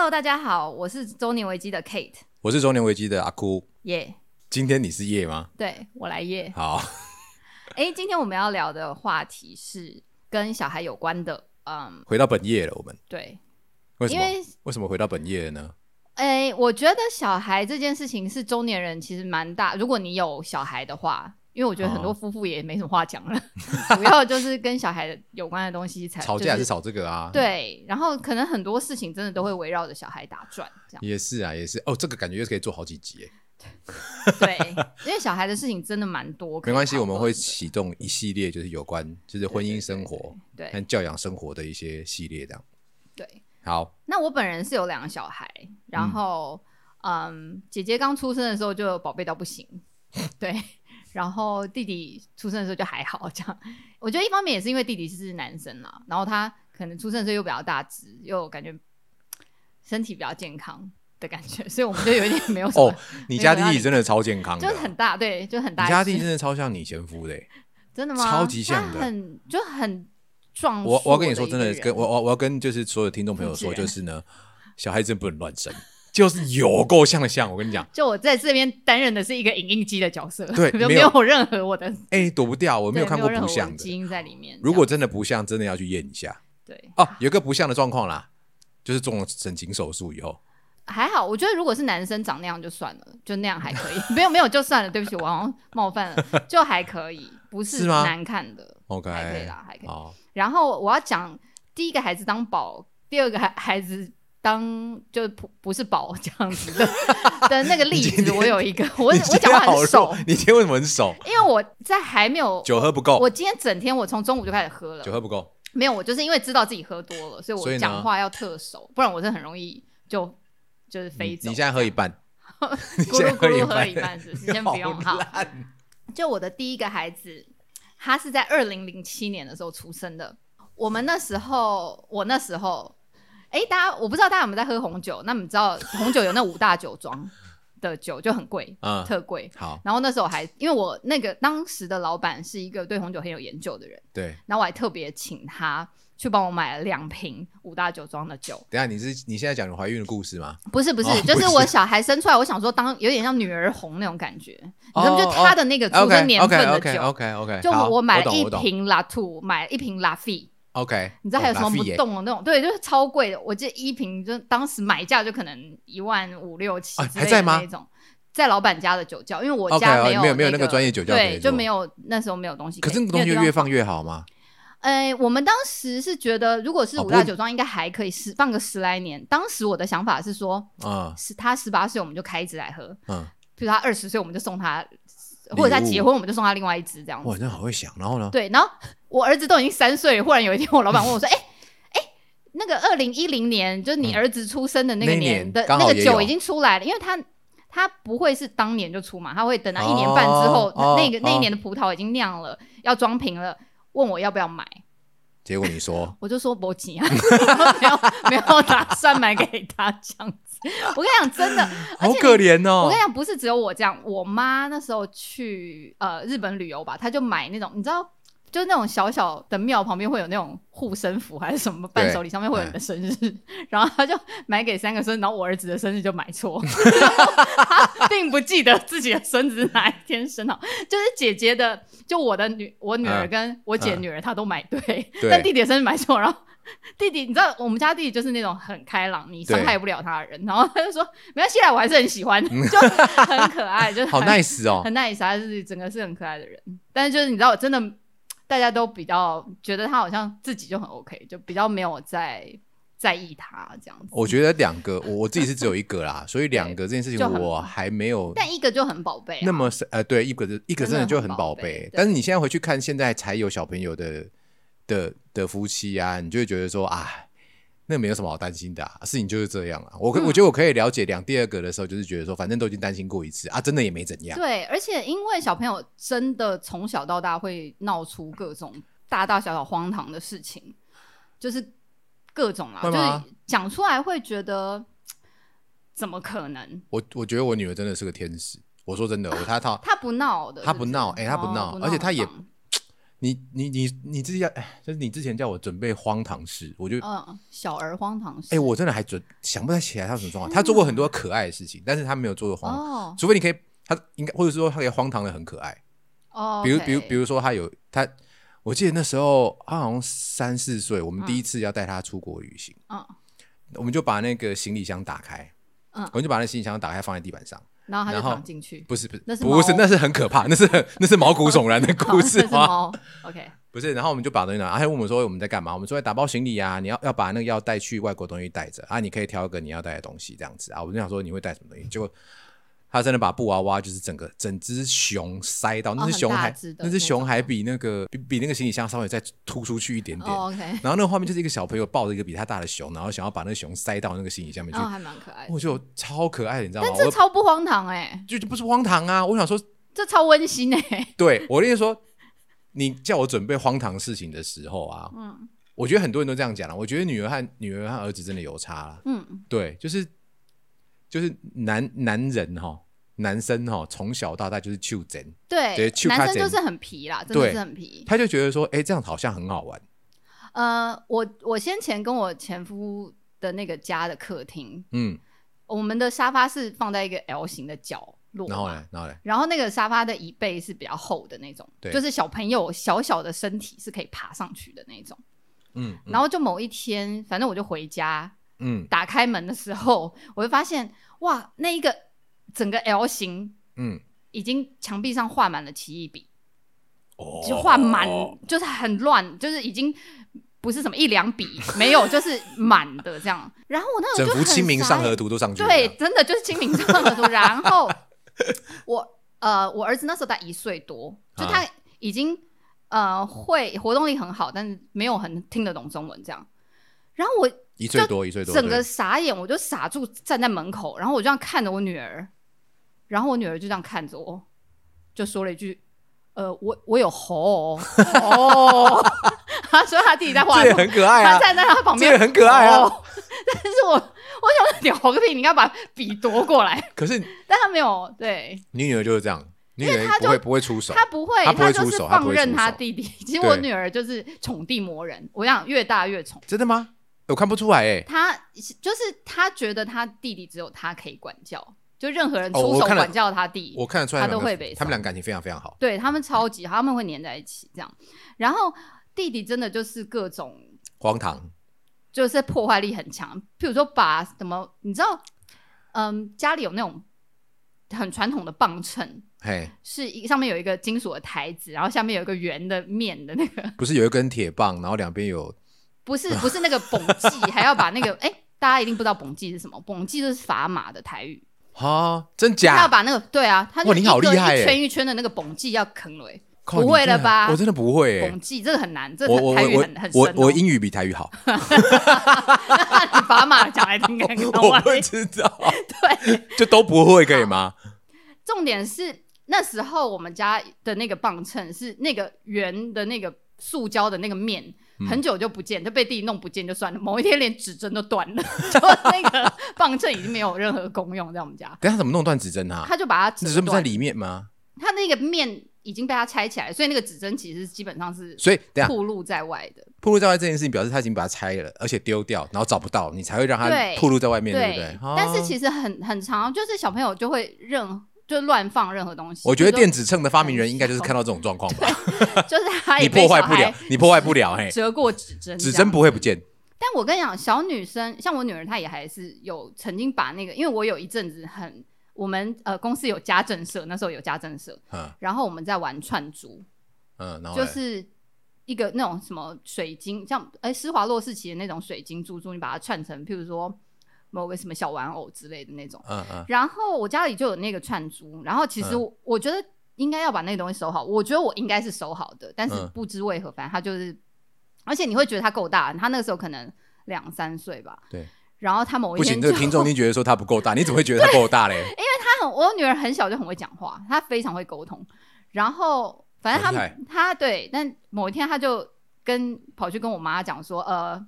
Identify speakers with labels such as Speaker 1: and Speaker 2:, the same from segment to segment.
Speaker 1: Hello，大家好，我是中年危机的 Kate，
Speaker 2: 我是中年危机的阿哭。
Speaker 1: 耶、
Speaker 2: 今天你是夜吗？
Speaker 1: 对我来耶。
Speaker 2: 好，
Speaker 1: 哎，今天我们要聊的话题是跟小孩有关的，嗯，
Speaker 2: 回到本业了。我们
Speaker 1: 对，
Speaker 2: 为什么？
Speaker 1: 因为
Speaker 2: 为什么回到本业呢？
Speaker 1: 哎，我觉得小孩这件事情是中年人其实蛮大，如果你有小孩的话，因为我觉得很多
Speaker 2: 哦
Speaker 1: 夫妇也没什么话讲了，主要就是跟小孩有关的东西才
Speaker 2: 吵架还是吵这个啊？，
Speaker 1: 对，然后可能很多事情真的都会围绕着小孩打转，这样
Speaker 2: 也是啊，也是。哦，这个感觉又可以做好几集耶。
Speaker 1: 对，因为小孩的事情真的蛮多，
Speaker 2: 没关系，我们会
Speaker 1: 起
Speaker 2: 启动一系列，就是有关就是婚姻生活
Speaker 1: 对
Speaker 2: 和教养生活的一些系列，这样。
Speaker 1: 对。
Speaker 2: 好，
Speaker 1: 那我本人是有两个小孩，然后嗯姐姐刚出生的时候就宝贝到不行，对，然后弟弟出生的时候就还好，这样。我觉得一方面也是因为弟弟是男生啦，然后他可能出生的时候又比较大只，又感觉身体比较健康的感觉，所以我们就有一点没有
Speaker 2: 哦，你家弟弟真的超健康的，
Speaker 1: 就是很大，对，就很大。
Speaker 2: 你家弟弟真的超像你前夫的耶。
Speaker 1: 真的吗？
Speaker 2: 超级像的
Speaker 1: 很就很壮。
Speaker 2: 我我要跟你说，真的，跟我我我要跟就是所有听众朋友说，就是呢，小孩真不能乱生，就是有够像的像。我跟你讲，
Speaker 1: 就我在这边担任的是一个影印机的角色，
Speaker 2: 对 没有
Speaker 1: 任何我的
Speaker 2: 哎、躲不掉，我
Speaker 1: 我
Speaker 2: 没有看过不像的。
Speaker 1: 我基因在里面。
Speaker 2: 如果真的不像，真的要去验一下
Speaker 1: 对
Speaker 2: 哦。有个不像的状况啦，就是做了整形手术以后，
Speaker 1: 还好，我觉得如果是男生长那样就算了，就那样还可以。没有没有就算了，对不起，我好像冒犯了，就还可以，不
Speaker 2: 是吗
Speaker 1: 难看的
Speaker 2: ，OK，
Speaker 1: 还可以啦，还可以。然后我要讲第一个孩子当宝，第二个孩孩子当就不不是宝这样子的 的那个例子，我有一个，我我讲话很熟，，
Speaker 2: 你今天为什么很熟？
Speaker 1: 因为我在还没有。
Speaker 2: 酒喝不够，
Speaker 1: 我今天整天我从中午就开始喝了
Speaker 2: 酒，喝不够，
Speaker 1: 没有，我就是因为知道自己喝多了，所以我讲话要特熟，不然我是很容易就就是
Speaker 2: 你
Speaker 1: 飞走。
Speaker 2: 你现在喝一半，你
Speaker 1: 咕噜咕噜喝
Speaker 2: 半
Speaker 1: 一半是 先不用好。就我的第一个孩子，他是在二零零七年的时候出生的。我们那时候，我那时候，哎、大家我不知道大家有没有在喝红酒？那你知道红酒有那五大酒庄的酒就很贵，
Speaker 2: 嗯，
Speaker 1: 特贵。
Speaker 2: 好，
Speaker 1: 然后那时候我还因为我那个当时的老板是一个对红酒很有研究的人，
Speaker 2: 对。
Speaker 1: 然后我还特别请他去帮我买了两瓶五大酒庄的酒。
Speaker 2: 等下你是你现在讲你怀孕的故事吗？
Speaker 1: 不是不是，
Speaker 2: 哦
Speaker 1: 就是我小孩生出来，我想说当有点像女儿红那种感觉，你知道吗？
Speaker 2: 哦
Speaker 1: 就他的那个出
Speaker 2: OK
Speaker 1: 生年
Speaker 2: OK
Speaker 1: 份的
Speaker 2: OK
Speaker 1: 酒
Speaker 2: ，OK OK，
Speaker 1: 就我买了一瓶 La Two，买了一瓶 La Fee，
Speaker 2: OK，
Speaker 1: 你知道还有什么不动的那种？对，就是超贵的。我记得一瓶就当时买价就可能一万五六七
Speaker 2: 啊
Speaker 1: 之类的
Speaker 2: 还在吗
Speaker 1: 那种，在老板家的酒窖，因为我家
Speaker 2: 没有没有
Speaker 1: 那
Speaker 2: 那个专业酒窖
Speaker 1: 对，就没有那时候没有东西以。
Speaker 2: 可是那个东西越放越好吗？
Speaker 1: 呃，我们当时是觉得，如果是五大酒庄，应该还可以十放个十来年。当时我的想法是说，
Speaker 2: 嗯
Speaker 1: 是他十八岁我们就开一支来喝，
Speaker 2: 嗯，
Speaker 1: 比如他二十岁我们就送他，或者他结婚我们就送他另外一支这样
Speaker 2: 哇，
Speaker 1: 子。
Speaker 2: 真的好会想。然后呢？
Speaker 1: 对，然后我儿子都已经三岁了，忽然有一天我老板问我说：“哎、哎、那个二零一零年就是你
Speaker 2: 嗯
Speaker 1: 儿子出生的那个
Speaker 2: 年
Speaker 1: 的那个酒已经出来了，因为他。”他不会是当年就出嘛，他会等到一年半之后，
Speaker 2: 哦
Speaker 1: 那个那一
Speaker 2: 哦
Speaker 1: 年的葡萄已经酿了，要装瓶了，问我要不要买，
Speaker 2: 结果你说
Speaker 1: 我就说不急啊，没有没有打算买给他这样子。我跟你讲，真的，
Speaker 2: 好可怜哦
Speaker 1: 我跟你。讲，不是只有我这样，我妈那时候去呃日本旅游吧，她就买那种，你知道，就是那种小小的庙旁边会有那种护身符还是什么伴手礼，上面会有你的生日，然后他就买给三个孙子，然后我儿子的生日就买错，他 并不记得自己的孙子是哪一天生好，就是姐姐的，就我的女我女儿
Speaker 2: 嗯
Speaker 1: 跟我姐
Speaker 2: 嗯
Speaker 1: 女儿她都买对，
Speaker 2: 对
Speaker 1: 但弟弟的生日买错，然后。弟弟，你知道我们家弟弟就是那种很开朗，你伤害不了他的人。然后他就说没关系啦，我还是很喜欢，就很可爱，就是
Speaker 2: 好
Speaker 1: 很
Speaker 2: nice 哦。
Speaker 1: 很 nice，他是整个是很可爱的人。但是就是你知道，我真的大家都比较觉得他好像自己就很 OK，就比较没有在在意他这样子。
Speaker 2: 我觉得两个，我我自己是只有一个啦，所以两个这件事情我还没有
Speaker 1: 但一个就很宝贝、啊，
Speaker 2: 那么是呃，对，一个一个
Speaker 1: 真的
Speaker 2: 就很
Speaker 1: 很宝贝。
Speaker 2: 但是你现在回去看现在才有小朋友的的的夫妻啊，你就会觉得说啊。那没有什么好担心的、啊，事情就是这样啊。我可、
Speaker 1: 嗯
Speaker 2: 我觉得我可以了解两第二个的时候，就是觉得说，反正都已经担心过一次啊，真的也没怎样。
Speaker 1: 对，而且因为小朋友真的从小到大会闹出各种大大小小荒唐的事情，就是各种啊，就是讲出来会觉得怎么可能？
Speaker 2: 我我觉得我女儿真的是个天使。我说真的，我她她
Speaker 1: 他不闹的，
Speaker 2: 他
Speaker 1: 是是
Speaker 2: 不闹哎她不
Speaker 1: 哦
Speaker 2: 闹而且她也你你你你之前哎，就是你之前叫我准备荒唐事，我就哎、
Speaker 1: 嗯，小儿荒唐事。
Speaker 2: 我真的还准想不太起来他有什么状况。他做过很多可爱的事情，但是他没有做过荒唐，
Speaker 1: 哦
Speaker 2: 除非你可以他应该或者说他可以荒唐的很可爱。
Speaker 1: 哦，
Speaker 2: 比如比如比如说他有他，我记得那时候他好像三四岁，我们第一次要带他出国旅行，
Speaker 1: 嗯，
Speaker 2: 我们就把那个行李箱打开，
Speaker 1: 嗯
Speaker 2: 我们就把那行李箱打开放在地板上，
Speaker 1: 然后他就进去。
Speaker 2: 不是不是
Speaker 1: 那是
Speaker 2: 不是那是很可怕，那是很那是毛骨悚然的故事 吗
Speaker 1: ？OK，
Speaker 2: 不是，然后我们就把东西拿，他问我们说我们在干嘛？我们说在打包行李啊，你要要把那个要带去外国东西带着啊，你可以挑一个你要带的东西这样子啊。我就想说你会带什么东西，结果他真的把布娃娃就是整个整只熊塞到，那只熊还、
Speaker 1: 那
Speaker 2: 那只熊还比那个比比那个行李箱稍微再突出去一点点。然后那个画面就是一个小朋友抱着一个比他大的熊，然后想要把那个熊塞到那个行李箱里面去，
Speaker 1: 还蛮可爱的。
Speaker 2: 我就超可爱的，你知道吗？
Speaker 1: 但这
Speaker 2: 我
Speaker 1: 超不荒唐哎，
Speaker 2: 就就不是荒唐啊！我想说，
Speaker 1: 这超温馨哎。
Speaker 2: 对我跟你说，你叫我准备荒唐事情的时候啊，
Speaker 1: 嗯
Speaker 2: 我觉得很多人都这样讲了。我觉得女儿和女儿和儿子真的有差了。
Speaker 1: 嗯，
Speaker 2: 对，就是就是男男人哈，男生哈，从小到大就是袖珍，对
Speaker 1: 对，男生就是很皮啦，真的是很皮。
Speaker 2: 他就觉得说，哎，这样好像很好玩。
Speaker 1: 呃，我我先前跟我前夫的那个家的客厅，
Speaker 2: 嗯，
Speaker 1: 我们的沙发是放在一个 L 型的角落嘛，
Speaker 2: 然后呢，然后呢，
Speaker 1: 然后那个沙发的椅背是比较厚的那种，
Speaker 2: 对
Speaker 1: 就是小朋友小小的身体是可以爬上去的那种。
Speaker 2: 嗯嗯
Speaker 1: 然后就某一天，反正我就回家，
Speaker 2: 嗯
Speaker 1: 打开门的时候，我就发现哇，那一个整个 L 型
Speaker 2: 嗯，
Speaker 1: 已经墙壁上画满了奇异笔，
Speaker 2: 哦
Speaker 1: 就画满，就是很乱，就是已经不是什么一两笔，没有，就是满的这样。然后我那
Speaker 2: 幅
Speaker 1: 候就很
Speaker 2: 清明上河图都上去了。
Speaker 1: 对，真的就是清明上河图。然后我呃，我儿子那时候才一岁多，就他
Speaker 2: 啊
Speaker 1: 已经、呃会活动力很好，但是没有很听得懂中文这样。然后我
Speaker 2: 一岁多，一岁多，
Speaker 1: 整个傻眼，我就傻住站在门口，然后我就这样看着我女儿，然后我女儿就这样看着我，就说了一句：“呃，我我有猴哦。哦”他说他弟弟在画
Speaker 2: 这也很可爱啊，
Speaker 1: 他站在他旁边，
Speaker 2: 这也很可爱啊。
Speaker 1: 哦 但是我我想说，屌个屁！你应该把笔夺过来，
Speaker 2: 可是
Speaker 1: 但他没有，对
Speaker 2: 你女儿就是这样，你女儿
Speaker 1: 他就
Speaker 2: 不会不会出手，
Speaker 1: 他不会，
Speaker 2: 他不会
Speaker 1: 就是
Speaker 2: 出手他不
Speaker 1: 放任他弟弟。其实我女儿就是宠弟魔人，我想越大越宠。
Speaker 2: 真的吗？我看不出来哎。
Speaker 1: 他就是他觉得他弟弟只有他可以管教，就任何人出手管教他弟，
Speaker 2: 我看得出来
Speaker 1: 他都会被
Speaker 2: 他们俩感情非常非常好。
Speaker 1: 对他们超级好，他们会黏在一起这样。然后弟弟真的就是各种
Speaker 2: 荒唐，
Speaker 1: 就是破坏力很强，譬如说把什么，你知道，嗯，家里有那种很传统的磅秤，
Speaker 2: 嘿，
Speaker 1: 是一上面有一个金属的台子，然后下面有一个圆的面的那个，
Speaker 2: 不是有一根铁棒，然后两边有
Speaker 1: 不是 不是那个绷记，还要把那个哎、大家一定不知道绷记是什么，绷记就是砝码的台语，
Speaker 2: 哈，真假
Speaker 1: 他要？把那个对啊，他就
Speaker 2: 哇你好厉害耶
Speaker 1: 一圈一圈的那个绷记要坑了、不会了吧
Speaker 2: 我真的不会哎
Speaker 1: 绷。记这个很难，这台语很很深、哦。
Speaker 2: 我我英语比台语好，
Speaker 1: 你砝码讲来听看看，
Speaker 2: 我不知道，
Speaker 1: 对。
Speaker 2: 就都不会可以吗？
Speaker 1: 重点是那时候我们家的那个磅秤是那个圆的那个塑胶的那个面，
Speaker 2: 嗯
Speaker 1: 很久就不见，就被弟弟弄不见就算了。某一天连指针都断了，就那个棒秤已经没有任何功用在我们家，
Speaker 2: 等一下怎么弄断指针啊？
Speaker 1: 他就把它。
Speaker 2: 指针不在里面吗？
Speaker 1: 他那个面已经被他拆起来，所以那个指针其实基本上是
Speaker 2: 所以等一下
Speaker 1: 暴露在外的。
Speaker 2: 暴露在外这件事情，表示他已经把它拆了，而且丢掉，然后找不到，你才会让他
Speaker 1: 对
Speaker 2: 暴露在外面，对不对？啊
Speaker 1: 但是其实很很长，就是小朋友就会任就乱放任何东西。
Speaker 2: 我觉得电子秤的发明人应该就是看到这种状况吧。
Speaker 1: 就是他
Speaker 2: 你
Speaker 1: 也被小
Speaker 2: 破坏不了，你破坏不了，嘿，
Speaker 1: 折过指针，
Speaker 2: 指针。不会不见。
Speaker 1: 但我跟你讲，小女生像我女儿，她也还是有曾经把那个，因为我有一阵子很，我们呃公司有家政社，那时候有家政社，
Speaker 2: 嗯
Speaker 1: 然后我们在玩串珠，
Speaker 2: 嗯，然后
Speaker 1: 就是一个那种什么水晶，像哎施华洛世奇的那种水晶珠珠，你把它串成，譬如说某个什么小玩偶之类的那种。
Speaker 2: 嗯嗯
Speaker 1: 然后我家里就有那个串珠，然后其实
Speaker 2: 嗯
Speaker 1: 我,、觉得应该要把那个东西收好，我觉得我应该是收好的，但是
Speaker 2: 嗯
Speaker 1: 不知为何，反正他就是，而且你会觉得他够大，他那个时候可能两三岁吧，
Speaker 2: 对。
Speaker 1: 然后他某一
Speaker 2: 不行，
Speaker 1: 天就
Speaker 2: 这个听众一定觉得说他不够大，你怎么会觉得他够大嘞？
Speaker 1: 因为他很，我女儿很小就很会讲话，她非常会沟通。然后反正
Speaker 2: 很厉害
Speaker 1: 她她对，但某一天他就跟跑去跟我妈讲说，呃，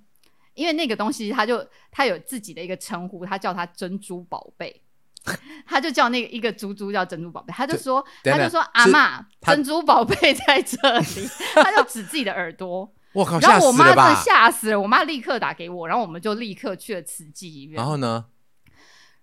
Speaker 1: 因为那个东西，他就他有自己的一个称呼，他叫他珍珠宝贝。他就叫那个一个猪猪叫珍珠宝贝，他就说他就说阿嬷，珍珠宝贝在这里，他就指自己的耳朵。
Speaker 2: 我靠，
Speaker 1: 然后我妈真的！吓死了，我妈立刻打给我，然后我们就立刻去了慈济医院。
Speaker 2: 然后呢？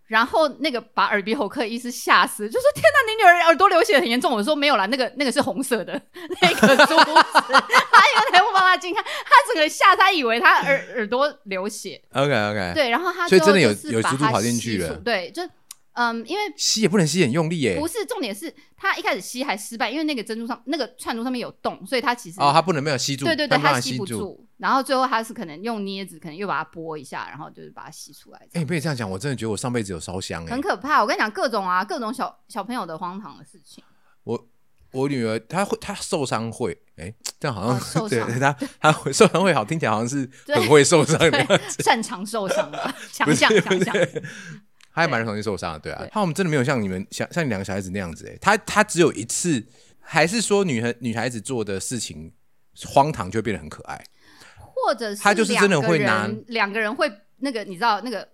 Speaker 1: 然后那个把耳鼻喉科医师吓死，就说：“天哪，你女儿耳朵流血很严重。”我说：“没有啦，那个那个是红色的 那个珠子。”他因为才不帮他进看，他整个吓，他以为他耳耳朵流血。
Speaker 2: OK OK，，
Speaker 1: 对，然后他
Speaker 2: 所以真的有有猪猪
Speaker 1: 它
Speaker 2: 跑进去了
Speaker 1: 对，就嗯，因为
Speaker 2: 吸也不能吸很用力耶
Speaker 1: 不。是重点是他一开始吸还失败，因为那个珍珠上那个串珠上面有洞，所以他其实
Speaker 2: 哦，它不能没有吸住，
Speaker 1: 对对对，他吸不
Speaker 2: 住。
Speaker 1: 住。然后最后他是可能用镊子，可能又把它拨一下，然后就是把它吸出来这
Speaker 2: 哎，
Speaker 1: 样。
Speaker 2: 你被这样讲，我真的觉得我上辈子有烧香哎
Speaker 1: 很。可怕，我跟你讲，各种啊，各种小小朋友的荒唐的事情。
Speaker 2: 我我女儿她会她受伤会，哎，这样好
Speaker 1: 哦
Speaker 2: 像 对
Speaker 1: 受伤
Speaker 2: 她她会受伤会好，听起来好像是
Speaker 1: 对
Speaker 2: 很会受伤的
Speaker 1: 擅长受伤的，强
Speaker 2: 不是
Speaker 1: 项强项。
Speaker 2: 他还蛮容易受伤的，对啊
Speaker 1: 对。
Speaker 2: 他们真的没有像你们像像你两个小孩子那样子、欸，他他只有一次，还是说女孩女孩子做的事情荒唐就会变得很可爱。
Speaker 1: 或者是
Speaker 2: 他就是真的
Speaker 1: 两个
Speaker 2: 会拿
Speaker 1: 人两个人会那个，你知道那个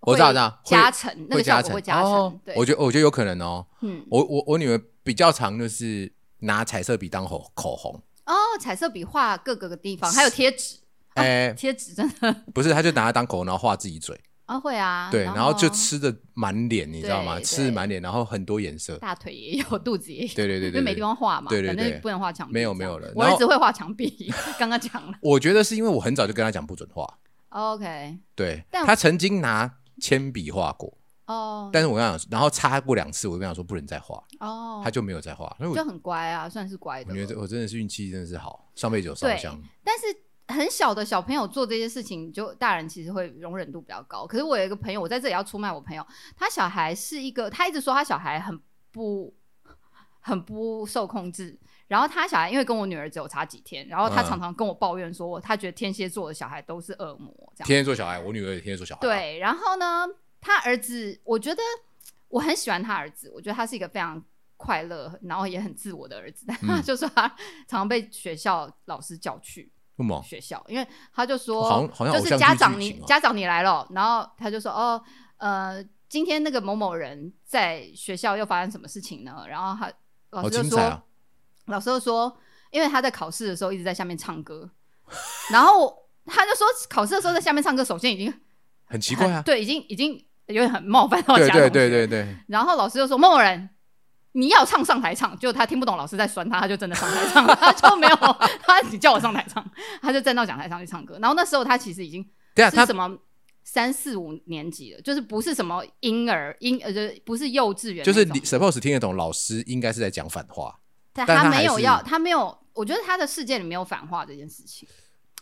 Speaker 2: 我知道
Speaker 1: 会
Speaker 2: 知道会
Speaker 1: 加成那个
Speaker 2: 加成。
Speaker 1: 会加成
Speaker 2: 哦，
Speaker 1: 对，
Speaker 2: 我觉得我觉得有可能哦。
Speaker 1: 嗯。
Speaker 2: 我我我女儿比较常就是拿彩色笔当口口红，
Speaker 1: 哦，彩色笔画各个地方，还有贴纸，
Speaker 2: 哎、
Speaker 1: 贴纸真的。
Speaker 2: 不是，她就拿它当口红，然后画自己嘴，
Speaker 1: 啊会啊，
Speaker 2: 对，然后就吃的满脸，你知道吗？吃的满脸，然后很多颜色，
Speaker 1: 大腿也有，肚子也有，
Speaker 2: 对对对对对
Speaker 1: 因为没地。方画嘛，
Speaker 2: 对对对
Speaker 1: 反正不能画墙壁，
Speaker 2: 没有没有了
Speaker 1: 我儿子会画墙壁，刚刚讲了
Speaker 2: 我觉得是因为我很早就跟他讲不准画
Speaker 1: ，，OK，
Speaker 2: 对，
Speaker 1: 但
Speaker 2: 她曾经拿铅笔画过。
Speaker 1: 哦
Speaker 2: 但是我跟他讲，然后擦过两次，我跟他说不能再画，
Speaker 1: 哦，
Speaker 2: 他就没有再画。所以我
Speaker 1: 就很乖啊，算是乖的。
Speaker 2: 我觉得我真的是运气真的是好，上辈子有烧
Speaker 1: 对
Speaker 2: 香。
Speaker 1: 但是很小的小朋友做这些事情，就大人其实会容忍度比较高。可是我有一个朋友，我在这里要出卖我朋友，他小孩是一个，他一直说他小孩很不很不受控制。然后他小孩因为跟我女儿只有差几天，然后他
Speaker 2: 嗯
Speaker 1: 常常跟我抱怨说，他觉得天蝎座的小孩都是恶魔这样。
Speaker 2: 天蝎座小孩，我女儿也天蝎座小孩。，
Speaker 1: 对，然后呢，他儿子，我觉得我很喜欢他儿子，我觉得他是一个非常快乐，然后也很自我的儿子。但他
Speaker 2: 嗯
Speaker 1: 就说他常常被学校老师叫去
Speaker 2: 为什么？
Speaker 1: 学校，因为他就说，
Speaker 2: 好像好像
Speaker 1: 就是家长你家长你来了，然后他就说哦，呃，今天那个某某人在学校又发生什么事情呢？然后他老师就说，
Speaker 2: 啊！
Speaker 1: 老师就说，因为他在考试的时候一直在下面唱歌，然后他就说考试的时候在下面唱歌，首先已经
Speaker 2: 很奇怪啊。
Speaker 1: 对，已经已经有点很冒犯到
Speaker 2: 对对对对对，
Speaker 1: 然后老师就说：“某某人，你要唱上台唱。”就他听不懂老师在酸他，他就真的上台唱，他就没有他你叫我上台唱，他就站到讲台上去唱歌。然后那时候他其实已经
Speaker 2: 他
Speaker 1: 是什么三四五年级了，就是不是什么婴儿婴呃，就是不是幼稚园，
Speaker 2: 就是你 suppose 听得懂，老师应该是在讲反话。
Speaker 1: 但
Speaker 2: 但他
Speaker 1: 没有要，他没有，我觉得他的世界里没有反话这件事情。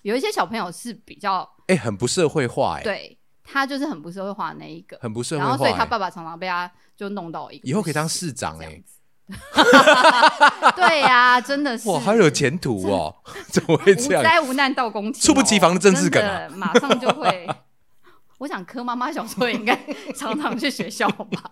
Speaker 1: 有一些小朋友是比较
Speaker 2: 哎，很不社会化哎，
Speaker 1: 对他就是很不社会化的那一个，
Speaker 2: 很不社会
Speaker 1: 然后所以。他爸爸常常被他就弄到一个
Speaker 2: 以后可以当市长哎。
Speaker 1: 对呀、真的是
Speaker 2: 哇，好有前途哦！怎么会这
Speaker 1: 无
Speaker 2: 样？
Speaker 1: 灾无难到公勤哦，
Speaker 2: 猝不及防的政治梗啊
Speaker 1: 马上就会。我想柯妈妈小时候也应该 常常去学校吧。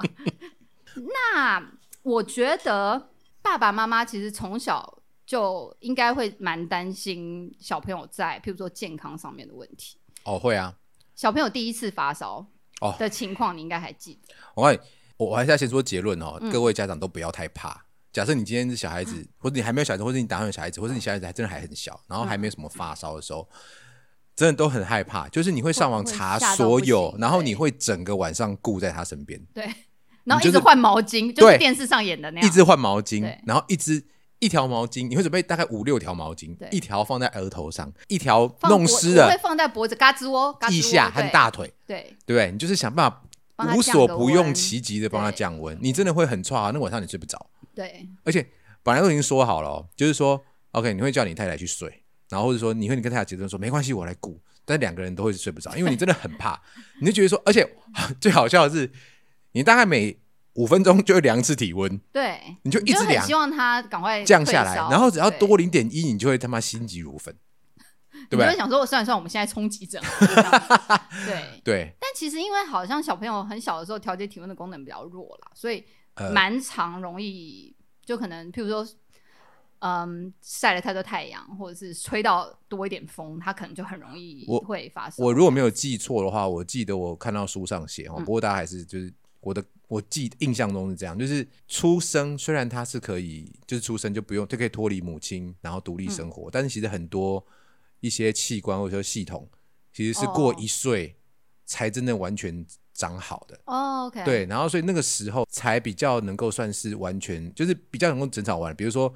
Speaker 1: 那我觉得爸爸妈妈其实从小就应该会蛮担心小朋友在，譬如说健康上面的问题。
Speaker 2: 哦，会啊。
Speaker 1: 小朋友第一次发烧
Speaker 2: 哦
Speaker 1: 的情况，你应该还记得。
Speaker 2: 我我我还是要先说结论哦，
Speaker 1: 嗯。
Speaker 2: 各位家长都不要太怕。假设你今天是小孩子，或者你还没有小孩子，或者你打算有小孩子，或者你小孩子还真的还很小，然后还没有什么发烧的时候，真的都很害怕。就是你会上网查所有，然后你会整个晚上顾在他身边，
Speaker 1: 对，然后一直换毛巾，就
Speaker 2: 对
Speaker 1: 是电视上演的那样。
Speaker 2: 一直换毛巾，然后一直一条毛巾，你会准备大概五六条毛巾
Speaker 1: 对，
Speaker 2: 一条放在额头上，一条弄湿
Speaker 1: 了会
Speaker 2: 了
Speaker 1: 放在脖子、嘎吱窝、
Speaker 2: 腋下和大腿，
Speaker 1: 对。
Speaker 2: 对不对？你就是想办法无所不用其极的帮他降温，你真的会很差啊，那晚上你睡不着。
Speaker 1: 对
Speaker 2: 而且本来都已经说好了、哦，就是说，OK，你会叫你太太去睡，然后或者说你会你跟太太结论说没关系，我来顾，但两个人都会睡不着，因为你真的很怕，你就觉得说，而且 最好笑的是，你大概每五分钟就会量一次体温，
Speaker 1: 对，
Speaker 2: 你就一直量
Speaker 1: 希望他赶快
Speaker 2: 降下来，然后只要多零点一，你就会他妈心急如焚，对不对？
Speaker 1: 你就会想说，我算一算，我们现在冲急诊好了这样子。对，
Speaker 2: 对，
Speaker 1: 但其实因为好像小朋友很小的时候调节体温的功能比较弱啦，所以
Speaker 2: 呃，
Speaker 1: 蛮常容易就可能譬如说。嗯，晒了太多太阳，或者是吹到多一点风，它可能就很容易
Speaker 2: 我
Speaker 1: 会发生。
Speaker 2: 我如果没有记错的话，我记得我看到书上写哦，
Speaker 1: 嗯
Speaker 2: 不过大家还是就是我的我记印象中是这样，就是出生虽然他是可以，就是出生就不用就可以脱离母亲，然后独立生活，但是其实很多一些器官或者说系统，其实是过
Speaker 1: 哦
Speaker 2: 一岁才真正完全长好的。
Speaker 1: 哦，OK，，
Speaker 2: 对，然后所以那个时候才比较能够算是完全，就是比较能够整场完。比如说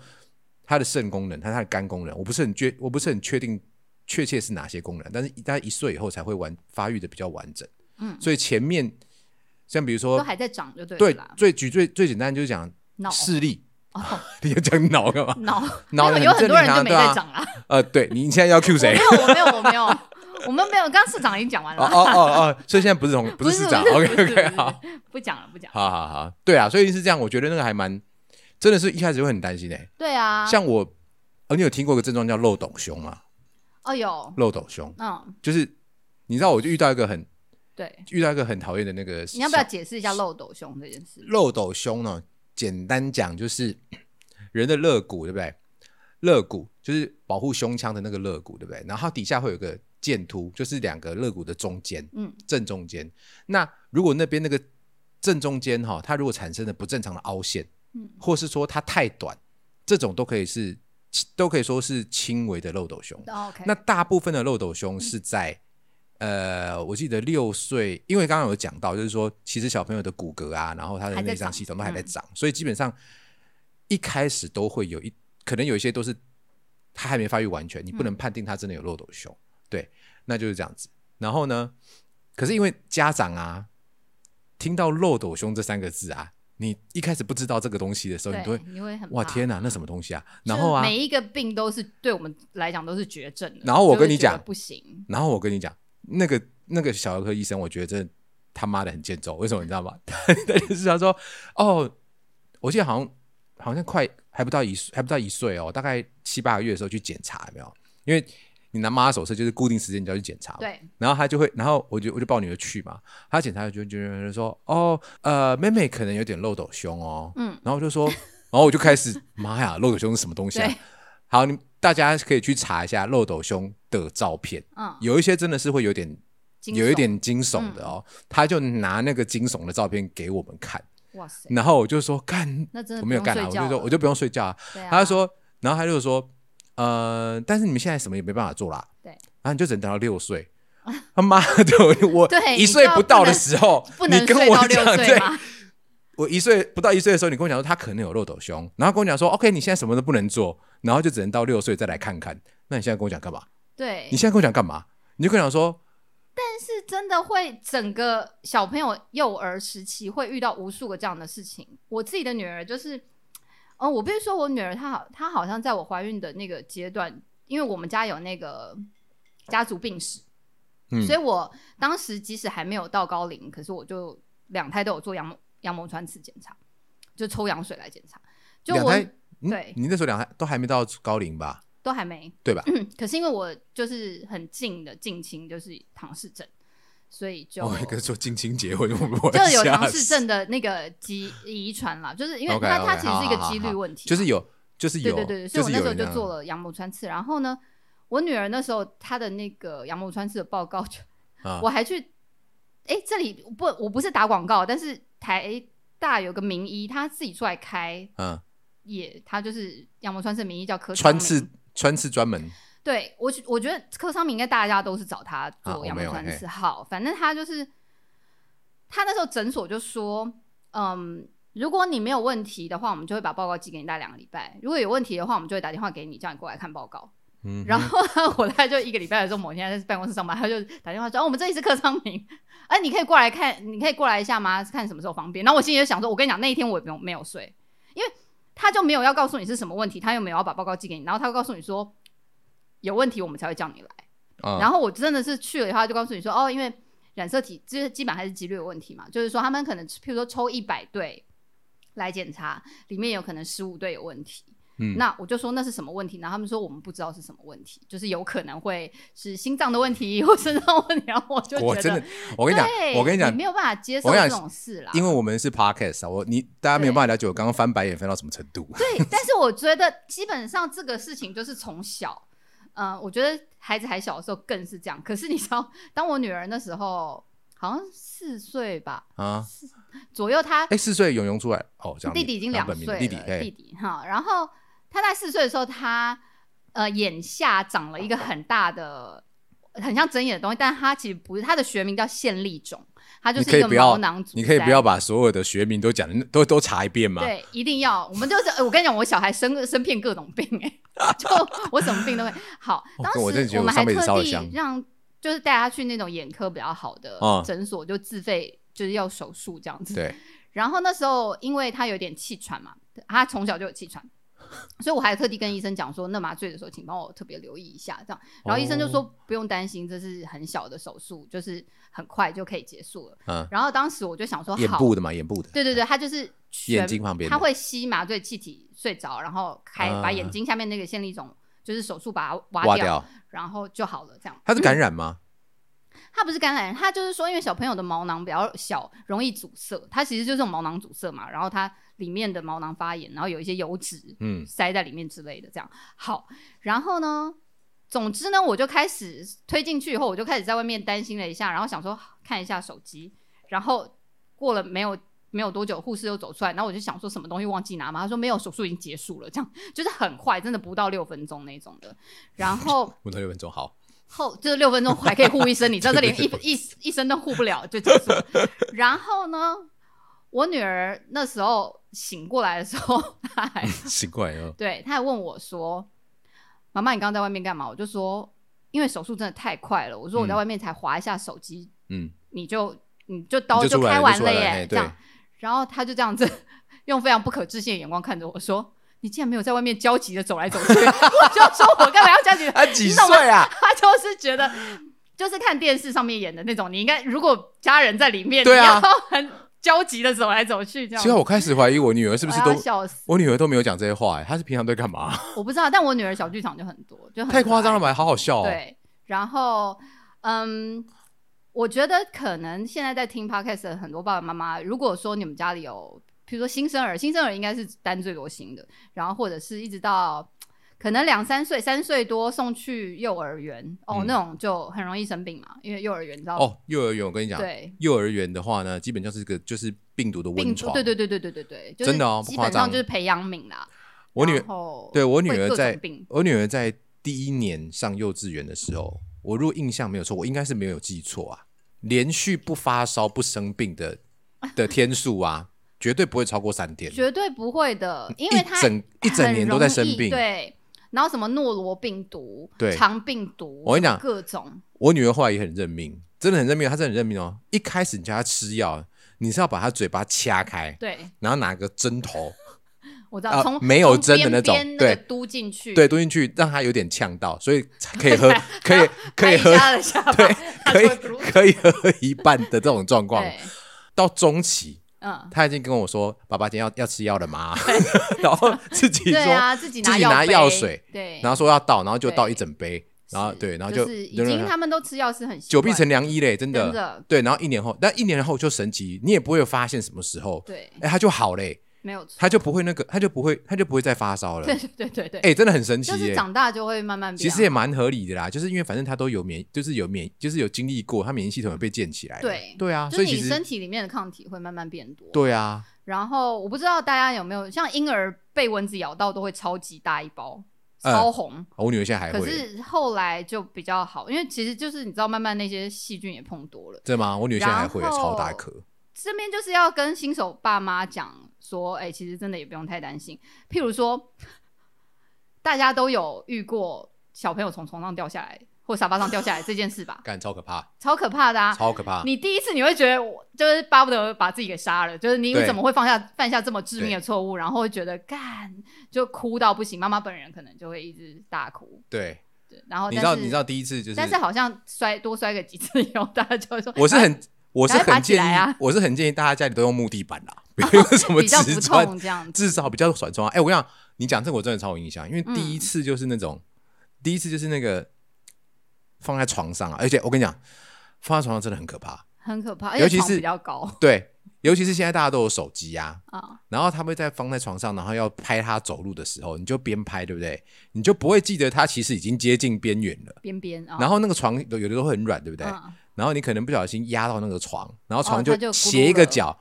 Speaker 2: 他的肾功能，他他的肝功能，我不是很确，我不是很确定确切是哪些功能，但是大概一岁以后才会完发育的比较完整。
Speaker 1: 嗯
Speaker 2: 所以前面像比如说
Speaker 1: 都，还在长就对了
Speaker 2: 对，。最举最最简单就是讲
Speaker 1: 脑
Speaker 2: 视力，
Speaker 1: 哦，
Speaker 2: 你要讲脑干嘛？
Speaker 1: 脑
Speaker 2: 脑
Speaker 1: 没有有很多人就没在长啊。
Speaker 2: 呃，对你现在要 Q 谁？
Speaker 1: 没有，我没有，我没有，我们没有。刚刚市长已经讲完了，
Speaker 2: 哦哦哦哦，所以现在不是同不
Speaker 1: 不
Speaker 2: 是市长 OK OK，好。
Speaker 1: 不讲了，不讲。
Speaker 2: 好好好，对啊，所以是这样，我觉得那个还蛮，真的是一开始会很担心诶、欸
Speaker 1: 对啊，
Speaker 2: 像我，呃，你有听过一个症状叫漏斗胸吗？
Speaker 1: 哦有，
Speaker 2: 漏斗胸
Speaker 1: 嗯，
Speaker 2: 就是你知道，我就遇到一个很
Speaker 1: 对，
Speaker 2: 遇到一个很讨厌的那个小，
Speaker 1: 你要不要解释一下漏斗胸这件事？
Speaker 2: 漏斗胸呢？简单讲就是人的肋骨，对不对？肋骨就是保护胸腔的那个肋骨，对不对？然后它底下会有个剑突，就是两个肋骨的中间，
Speaker 1: 嗯，
Speaker 2: 正中间。那如果那边那个正中间哈，它如果产生了不正常的凹陷，
Speaker 1: 嗯
Speaker 2: 或是说它太短，这种都可以是都可以说是轻微的漏斗胸。那大部分的漏斗胸是在、呃，我记得六岁，因为刚刚有讲到，就是说其实小朋友的骨骼啊，然后他的内脏系统都还在
Speaker 1: 嗯
Speaker 2: 长，所以基本上一开始都会有一，可能有一些都是他还没发育完全，你不
Speaker 1: 嗯
Speaker 2: 能判定他真的有漏斗胸，对，那就是这样子。然后呢，可是因为家长啊，听到漏斗胸这三个字啊，你一开始不知道这个东西的时候，你都会，
Speaker 1: 你会很
Speaker 2: 哇天哪，那什么东西啊？然后啊，
Speaker 1: 每一个病都是对我们来讲都是绝症的。
Speaker 2: 然后我跟你讲
Speaker 1: 不行，
Speaker 2: 然后我跟你讲，那个那个小儿科医生，我觉得真的他妈的很欠揍。为什么你知道吗？他就是他说，哦，我记得好像好像快还不到一岁，还不到一岁哦，大概七八个月的时候去检查，有没有？因为你拿妈妈手册就是固定时间你就要去检查。
Speaker 1: 对，
Speaker 2: 然后他就会，然后我就我就抱女儿去嘛，他检查就就就说，哦，呃，妹妹可能有点漏斗胸哦，
Speaker 1: 嗯
Speaker 2: 然后我就说，然后我就开始，妈呀，漏斗胸是什么东西啊？好，你大家可以去查一下漏斗胸的照片，
Speaker 1: 嗯，
Speaker 2: 有一些真的是会有点，有一点惊悚的哦，他就拿那个惊悚的照片给我们看，
Speaker 1: 哇塞，
Speaker 2: 然后我就说干，
Speaker 1: 那真的
Speaker 2: 我没有干啊，我就说我就不用睡觉啊，
Speaker 1: 啊，
Speaker 2: 他就说，然后他就说，呃，但是你们现在什么也没办法做啦，
Speaker 1: 对，
Speaker 2: 然后你就只能等到六岁。他妈的，我一岁不到的时候，
Speaker 1: 不能
Speaker 2: 你跟我讲对，我一岁不到一岁的时候，你跟我讲说他可能有漏斗胸，然后跟我讲说 OK，你现在什么都不能做，然后就只能到六岁再来看看。那你现在跟我讲干嘛？
Speaker 1: 对。
Speaker 2: 你，现在跟我讲干嘛？你就跟我讲说，
Speaker 1: 但是真的会整个小朋友幼儿时期会遇到无数个这样的事情。我自己的女儿就是，哦，我必须说，我女儿她好，她好像在我怀孕的那个阶段，因为我们家有那个家族病史，
Speaker 2: 嗯
Speaker 1: 所以我当时即使还没有到高龄，可是我就两胎都有做羊膜羊膜穿刺检查，就抽羊水来检查。就我对
Speaker 2: 你那时候两胎都还没到高龄吧？
Speaker 1: 都还没，
Speaker 2: 对吧？
Speaker 1: 可是因为我就是很近的近亲，就是唐氏症，所以就、
Speaker 2: 我，跟说近亲结婚，
Speaker 1: 就有唐氏症的那个基遗传啦，就是因为它它其实是一个几率问题嘛，
Speaker 2: 就是有，就是有，
Speaker 1: 对对对，所以我那时候就做了羊膜穿刺，然后呢，我女儿那时候她的那个羊膜穿刺的报告就，
Speaker 2: 啊
Speaker 1: 我还去，哎，这里不我不是打广告，但是台大有个名医他自己出来开，
Speaker 2: 嗯，
Speaker 1: 也他就是羊膜穿刺名医叫柯
Speaker 2: 穿刺穿刺专门
Speaker 1: 对我觉，我觉得柯昌明应该大家都是找他做羊穿刺。好，反正他就是他那时候诊所就说，嗯，如果你没有问题的话，我们就会把报告寄给你，大概两个礼拜。如果有问题的话，我们就会打电话给你，叫你过来看报告。
Speaker 2: 嗯，
Speaker 1: 然后呢，我大概就一个礼拜的时候，某天在办公室上班，他就打电话说：“哦，我们这里是柯昌明，哎、你可以过来看，你可以过来一下吗？看什么时候方便。”然后我心里就想说：“我跟你讲，那一天我也不用没有睡，因为他就没有要告诉你是什么问题，他又没有要把报告寄给你，然后他会告诉你说有问题，我们才会叫你来。
Speaker 2: 啊
Speaker 1: 然后我真的是去了以后，他就告诉你说：哦，因为染色体这基本还是几率有问题嘛，就是说他们可能譬如说抽一百对来检查，里面有可能十五对有问题。
Speaker 2: 嗯
Speaker 1: 那我就说那是什么问题？然后他们说我们不知道是什么问题，就是有可能会是心脏的问题或肾脏问题。然后我就觉得，
Speaker 2: 我真的，我跟你讲，我跟你讲
Speaker 1: 你，没有办法接受这种事啦。
Speaker 2: 因为我们是 podcast 啊，我你大家没有办法了解我刚刚翻白眼翻到什么程度。
Speaker 1: 对，但是我觉得基本上这个事情就是从小，嗯、我觉得孩子还小的时候更是这样。可是你知道，当我女儿那时候好像四岁吧
Speaker 2: 啊，
Speaker 1: 左右他，
Speaker 2: 哎，四岁永永出来哦，这样
Speaker 1: 弟弟已经两岁了，
Speaker 2: 弟弟哎
Speaker 1: 弟弟哈，然后他在四岁的时候，他呃眼下长了一个很大的。很像针眼的东西，但他其实不是，他的学名叫线粒肿，它就是一个毛囊阻塞。
Speaker 2: 你可以不要把所有的学名都讲，都都查一遍吗？
Speaker 1: 对，一定要。我们就是，我跟你讲，我小孩生生遍各种病，哎，就我什么病都会。好，当时我们还特地让，就是带他去那种眼科比较好的诊所，就自费就是要手术这样子。
Speaker 2: 对。
Speaker 1: 然后那时候，因为他有点气喘嘛，他从小就有气喘。所以我还特地跟医生讲说，那麻醉的时候，请帮我特别留意一下，这样。然后医生就说不用担心，这是很小的手术，就是很快就可以结束了。嗯。然后当时我就想说，
Speaker 2: 眼部的嘛，眼部的。
Speaker 1: 对对对，他就是
Speaker 2: 眼睛旁边，
Speaker 1: 他会吸麻醉气体睡着，然后开把眼睛下面那个线粒肿，就是手术把它挖掉，然后就好了。这样。
Speaker 2: 他是感染吗？
Speaker 1: 它不是感染，它就是说，因为小朋友的毛囊比较小，容易阻塞。它其实就是毛囊阻塞嘛，然后它里面的毛囊发炎，然后有一些油脂嗯塞在里面之类的，这样好。然后呢，总之呢，我就开始推进去以后，我就开始在外面担心了一下，然后想说看一下手机。然后过了没有没有多久，护士又走出来，然后我就想说什么东西忘记拿嘛，他说没有，手术已经结束了，这样就是很快，真的不到六分钟那种的。然后
Speaker 2: 不到六分钟好。
Speaker 1: 后就是六分钟还可以护一生，你知道这里一一一生都护不了就结束。然后呢，我女儿那时候醒过来的时候，她还
Speaker 2: 醒过来了，
Speaker 1: 对，她还问我说：“妈妈，你刚刚在外面干嘛？”我就说：“因为手术真的太快了。”我说：“我在外面才划一下手机，嗯，你就你就刀就开完了耶。”这样，然后她就这样子 用非常不可置信的眼光看着我说。你竟然没有在外面焦急的走来走去，我就说我干嘛要焦急？
Speaker 2: 他几岁啊？
Speaker 1: 他就是觉得，就是看电视上面演的那种。你应该如果家人在里面，
Speaker 2: 对啊，
Speaker 1: 很焦急的走来走去这样。
Speaker 2: 其实我开始怀疑我女儿是不是都
Speaker 1: 笑死。
Speaker 2: 我女儿都没有讲这些话，哎，她是平常在干嘛？
Speaker 1: 我不知道，但我女儿小剧场就很多，就
Speaker 2: 太夸张了吧？好好笑哦。
Speaker 1: 对，然后嗯，我觉得可能现在在听 podcast 的很多爸爸妈妈，如果说你们家里有。比如说新生儿，新生儿应该是单最多型的，然后或者是一直到可能两三岁、三岁多送去幼儿园哦，那种就很容易生病嘛，因为幼儿园你知道
Speaker 2: 哦，幼儿园我跟你讲，
Speaker 1: 对，
Speaker 2: 幼儿园的话呢，基本就是个就是病毒的温床，
Speaker 1: 对对对对对对对，
Speaker 2: 真的哦，
Speaker 1: 基本上就是培养皿啦。
Speaker 2: 我女儿，对我女儿在，我女儿在第一年上幼稚园的时候，我如果印象没有错，我应该是没有记错啊，连续不发烧不生病的的天数啊。绝对不会超过三天，
Speaker 1: 绝对不会的，因为他
Speaker 2: 整一整年都在生病，
Speaker 1: 对。然后什么诺罗病毒、
Speaker 2: 对，
Speaker 1: 肠病毒，
Speaker 2: 我跟你讲，
Speaker 1: 各种。
Speaker 2: 我女儿后来也很认命，真的很认命，她真的很认命哦。一开始你叫她吃药，你是要把她嘴巴掐开，
Speaker 1: 对，
Speaker 2: 然后拿个针头，
Speaker 1: 我知道，从
Speaker 2: 没有针的那种，对，
Speaker 1: 嘟进去，
Speaker 2: 对，嘟进去，让她有点呛到，所以可以喝，可以可以喝，对，可以可以喝一半的这种状况，到中期。嗯，他已经跟我说：“爸爸今天要要吃药了吗？”然后自己说：“
Speaker 1: 自
Speaker 2: 己拿药水。”
Speaker 1: 对，
Speaker 2: 然后说要倒，然后就倒一整杯，然后对，然后就
Speaker 1: 已经他们都吃药是很
Speaker 2: 久必成良医嘞，真
Speaker 1: 的。
Speaker 2: 对，然后一年后，但一年后就神奇，你也不会有发现什么时候，
Speaker 1: 对，
Speaker 2: 哎，他就好嘞。
Speaker 1: 没有错，
Speaker 2: 他就不会那个，他就不会，他就不会再发烧了。
Speaker 1: 对对对对，
Speaker 2: 哎，真的很神奇。
Speaker 1: 就是长大就会慢慢。
Speaker 2: 其实也蛮合理的啦，就是因为反正他都有免，就是有免，就是有经历过，他免疫系统也被建起来。
Speaker 1: 对
Speaker 2: 对啊，所以
Speaker 1: 你身体里面的抗体会慢慢变多。
Speaker 2: 对啊。
Speaker 1: 然后我不知道大家有没有像婴儿被蚊子咬到都会超级大一包，超红。
Speaker 2: 我女儿现在还
Speaker 1: 会。可是后来就比较好，因为其实就是你知道，慢慢那些细菌也碰多了。
Speaker 2: 对吗？我女儿现在还会超大一颗。
Speaker 1: 这边就是要跟新手爸妈讲。说，哎，其实真的也不用太担心。譬如说，大家都有遇过小朋友从床上掉下来或沙发上掉下来这件事吧？
Speaker 2: 干，超可怕，
Speaker 1: 超可怕的啊！
Speaker 2: 超可怕。
Speaker 1: 你第一次你会觉得，我就是巴不得把自己给杀了，就是你怎么会放下犯下这么致命的错误？然后会觉得干，就哭到不行。妈妈本人可能就会一直大哭。
Speaker 2: 对
Speaker 1: 对。然后
Speaker 2: 你知道，你知道第一次就是，
Speaker 1: 但是好像摔多摔个几次以后，大家就会说，
Speaker 2: 我是很。我是很建议，我是很建议大家家里都用木地板啦，不用什么 瓷砖，
Speaker 1: 这样
Speaker 2: 至少比较软床。哎，我跟你讲，你讲这个我真的超有印象，因为第一次就是那种，第一次就是那个放在床上啊，而且我跟你讲，放在床上真的很可怕，
Speaker 1: 很可怕，
Speaker 2: 尤其是
Speaker 1: 比较高，
Speaker 2: 对，尤其是现在大家都有手机啊，
Speaker 1: 啊，
Speaker 2: 然后他会在放在床上，然后要拍他走路的时候，你就边拍，对不对？你就不会记得他其实已经接近边缘了。
Speaker 1: 边边啊，
Speaker 2: 然后那个床有有的都很软，对不对？
Speaker 1: 嗯
Speaker 2: 然后你可能不小心压到那个床，然后
Speaker 1: 哦
Speaker 2: 床
Speaker 1: 就
Speaker 2: 斜一个角，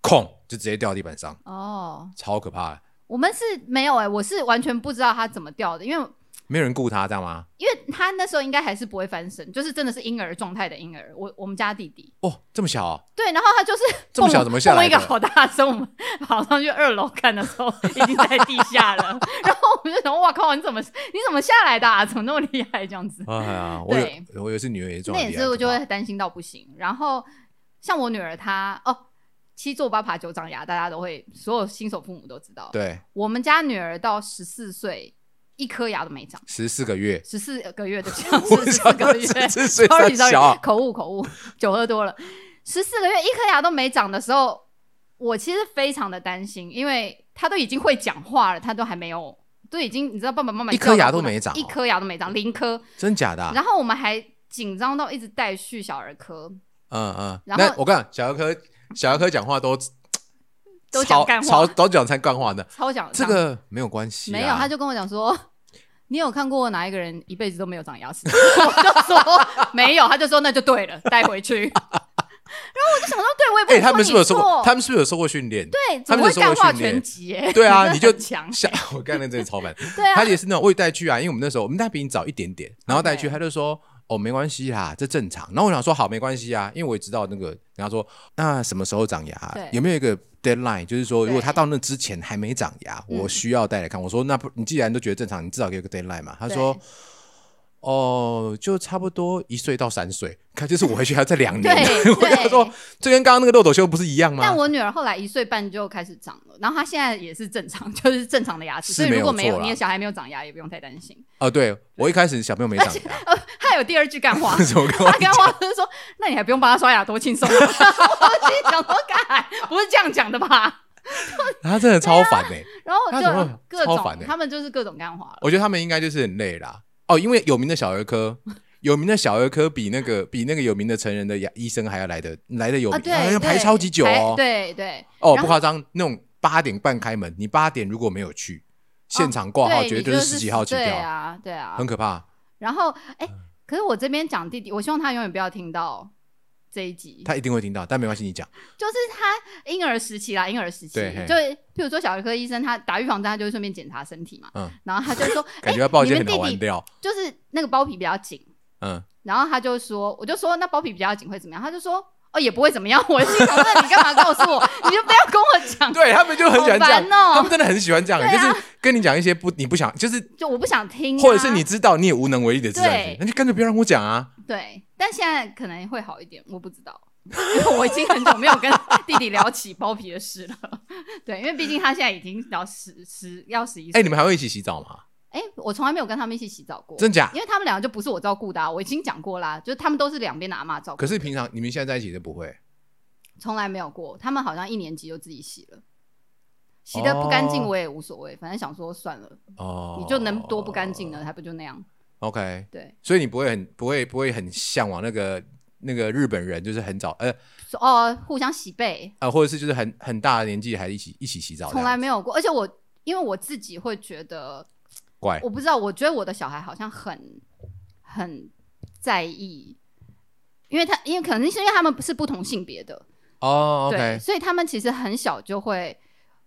Speaker 2: 空就直接掉地板上，
Speaker 1: 哦，
Speaker 2: 超可怕的。
Speaker 1: 我们是没有哎、我是完全不知道他怎么掉的，因为
Speaker 2: 没有人顾他，这样吗？
Speaker 1: 因为他那时候应该还是不会翻身，就是真的是婴儿状态的婴儿。我我们家弟弟，
Speaker 2: 哦，这么小、哦，
Speaker 1: 对，然后他就是
Speaker 2: 这么小怎么下来
Speaker 1: 一个好大声，我们跑上去二楼看的时候，已经在地下了。然后我们就想，哇靠，你怎么你怎么下来的、啊？怎么那么厉害？这样子，
Speaker 2: 哎 呀，我有
Speaker 1: 对
Speaker 2: 我有一次女儿也撞
Speaker 1: 那也是我就会担心到不行。然后像我女儿她哦，七坐八爬九长牙，大家都会，所有新手父母都知道。
Speaker 2: 对
Speaker 1: 我们家女儿到十四岁，一颗牙都没长。
Speaker 2: 十四个月，
Speaker 1: 十四个月的 十四个月。
Speaker 2: 十四岁
Speaker 1: ，sorry
Speaker 2: 太小。啊
Speaker 1: sorry，口误口误，酒喝多了，十四个月一颗牙都没长的时候，我其实非常的担心，因为他都已经会讲话了，他都还没有，都已经你知道爸爸妈妈
Speaker 2: 一颗牙都没长哦
Speaker 1: 一颗牙都没长，零颗，
Speaker 2: 真假的啊、
Speaker 1: 然后我们还紧张到一直带去小儿科，
Speaker 2: 嗯嗯，
Speaker 1: 然后
Speaker 2: 那我跟你讲，小儿科小儿科讲话都
Speaker 1: 都讲干话，
Speaker 2: 都讲才干话的，
Speaker 1: 超讲
Speaker 2: 这个没有关系啊，
Speaker 1: 没有，他就跟我讲说。你有看过哪一个人一辈子都没有长牙齿？我就说没有，他就说那就对了，带回去。然后我就想说，对我也不
Speaker 2: 哎、
Speaker 1: 能
Speaker 2: 他们是不是有受过？他们是不是有受过训练？
Speaker 1: 对，
Speaker 2: 他们
Speaker 1: 会干化
Speaker 2: 过训练
Speaker 1: 全集耶？
Speaker 2: 对啊，你就像我刚才真的超烦。
Speaker 1: 对啊
Speaker 2: 他，也是那种我也带去啊，因为我们那时候我们那比你早一点点，然后带去他就说哦没关系啦，这正常。然后我想说好没关系啊，因为我也知道那个人家说那什么时候长牙，有没有一个 deadline，就是说如果他到那之前还没长牙，
Speaker 1: 嗯
Speaker 2: 我需要带来看。我说那不你既然都觉得正常，你至少给个 deadline 嘛。他说。哦，就差不多一岁到三岁，看就是我回去还要再两年。
Speaker 1: 对
Speaker 2: 我跟他说
Speaker 1: 对，
Speaker 2: 这跟刚刚那个漏斗修不是一样吗？
Speaker 1: 但我女儿后来一岁半就开始长了，然后她现在也是正常，就是正常的牙齿，所以如果没有你的小孩没有长牙，也不用太担心。
Speaker 2: 哦，对我一开始小朋友没长牙，
Speaker 1: 呃，她有第二句干话，
Speaker 2: 什么
Speaker 1: 干话就是说，那你还不用帮她刷牙，多轻松啊！我心里想说，干，不是这样讲的吧？
Speaker 2: 他真的超烦哎、
Speaker 1: 然后就各种他们就是各种干话了。
Speaker 2: 我觉得他们应该就是很累啦。哦，因为有名的小儿科，有名的小儿科比那个比那个有名的成人的牙医生还要来的来的有
Speaker 1: 啊，
Speaker 2: 名，
Speaker 1: 对，
Speaker 2: 要排超级久哦。
Speaker 1: 对对，
Speaker 2: 哦，不夸张，那种八点半开门，你八点如果没有去，现场挂号绝对十几号起
Speaker 1: 对
Speaker 2: 跳，
Speaker 1: 啊，对啊，
Speaker 2: 很可怕。
Speaker 1: 然后，哎、
Speaker 2: 嗯
Speaker 1: 可是我这边讲弟弟，我希望他永远不要听到这一集。
Speaker 2: 他一定会听到，但没关系，你讲。
Speaker 1: 就是他婴儿时期啦，婴儿时期，
Speaker 2: 对嘿
Speaker 1: 就譬如说小儿科医生他打预防针，他就会顺便检查身体嘛，
Speaker 2: 嗯
Speaker 1: 然后他就说，哎、
Speaker 2: 感觉要报一些很
Speaker 1: 你们弟弟。就是那个包皮比较紧，
Speaker 2: 嗯，
Speaker 1: 然后他就说，我就说那包皮比较紧会怎么样？他就说。哦，也不会怎么样。我心想，那你干嘛告诉我？你就不要跟我讲。
Speaker 2: 对他们就很喜欢这样，
Speaker 1: 好烦哦
Speaker 2: 他们真的很喜欢这样，
Speaker 1: 啊
Speaker 2: 就是跟你讲一些不你不想，就是
Speaker 1: 就我不想听、啊，
Speaker 2: 或者是你知道你也无能为力的事情
Speaker 1: 对，
Speaker 2: 那就干脆不要让我讲啊。
Speaker 1: 对，但现在可能会好一点，我不知道，因为我已经很久没有跟弟弟聊起包皮的事了。对，因为毕竟他现在已经要十十要十一岁。
Speaker 2: 哎，你们还会一起洗澡吗？
Speaker 1: 哎、我从来没有跟他们一起洗澡过，
Speaker 2: 真假
Speaker 1: 因？为他们两个就不是我照顾的、啊，我已经讲过啦，就是他们都是两边的阿妈照顾，
Speaker 2: 可是平常你们现在在一起就不会
Speaker 1: 从来没有过。他们好像一年级就自己洗了，洗的不干净
Speaker 2: 哦
Speaker 1: 我也无所谓，反正想说算了，
Speaker 2: 哦，
Speaker 1: 你就能多不干净呢，还不就那样
Speaker 2: ？OK，
Speaker 1: 对，
Speaker 2: 所以你不会很不会不会很向往那个那个日本人，就是很早呃
Speaker 1: 说哦，互相洗背，
Speaker 2: 呃，或者是就是很很大的年纪还一起一起洗澡，
Speaker 1: 从来没有过。而且我因为我自己会觉得。
Speaker 2: 怪
Speaker 1: 我不知道，我觉得我的小孩好像很很在意，因为他因为可能是因为他们是不同性别的，
Speaker 2: 哦
Speaker 1: 对所以他们其实很小就会。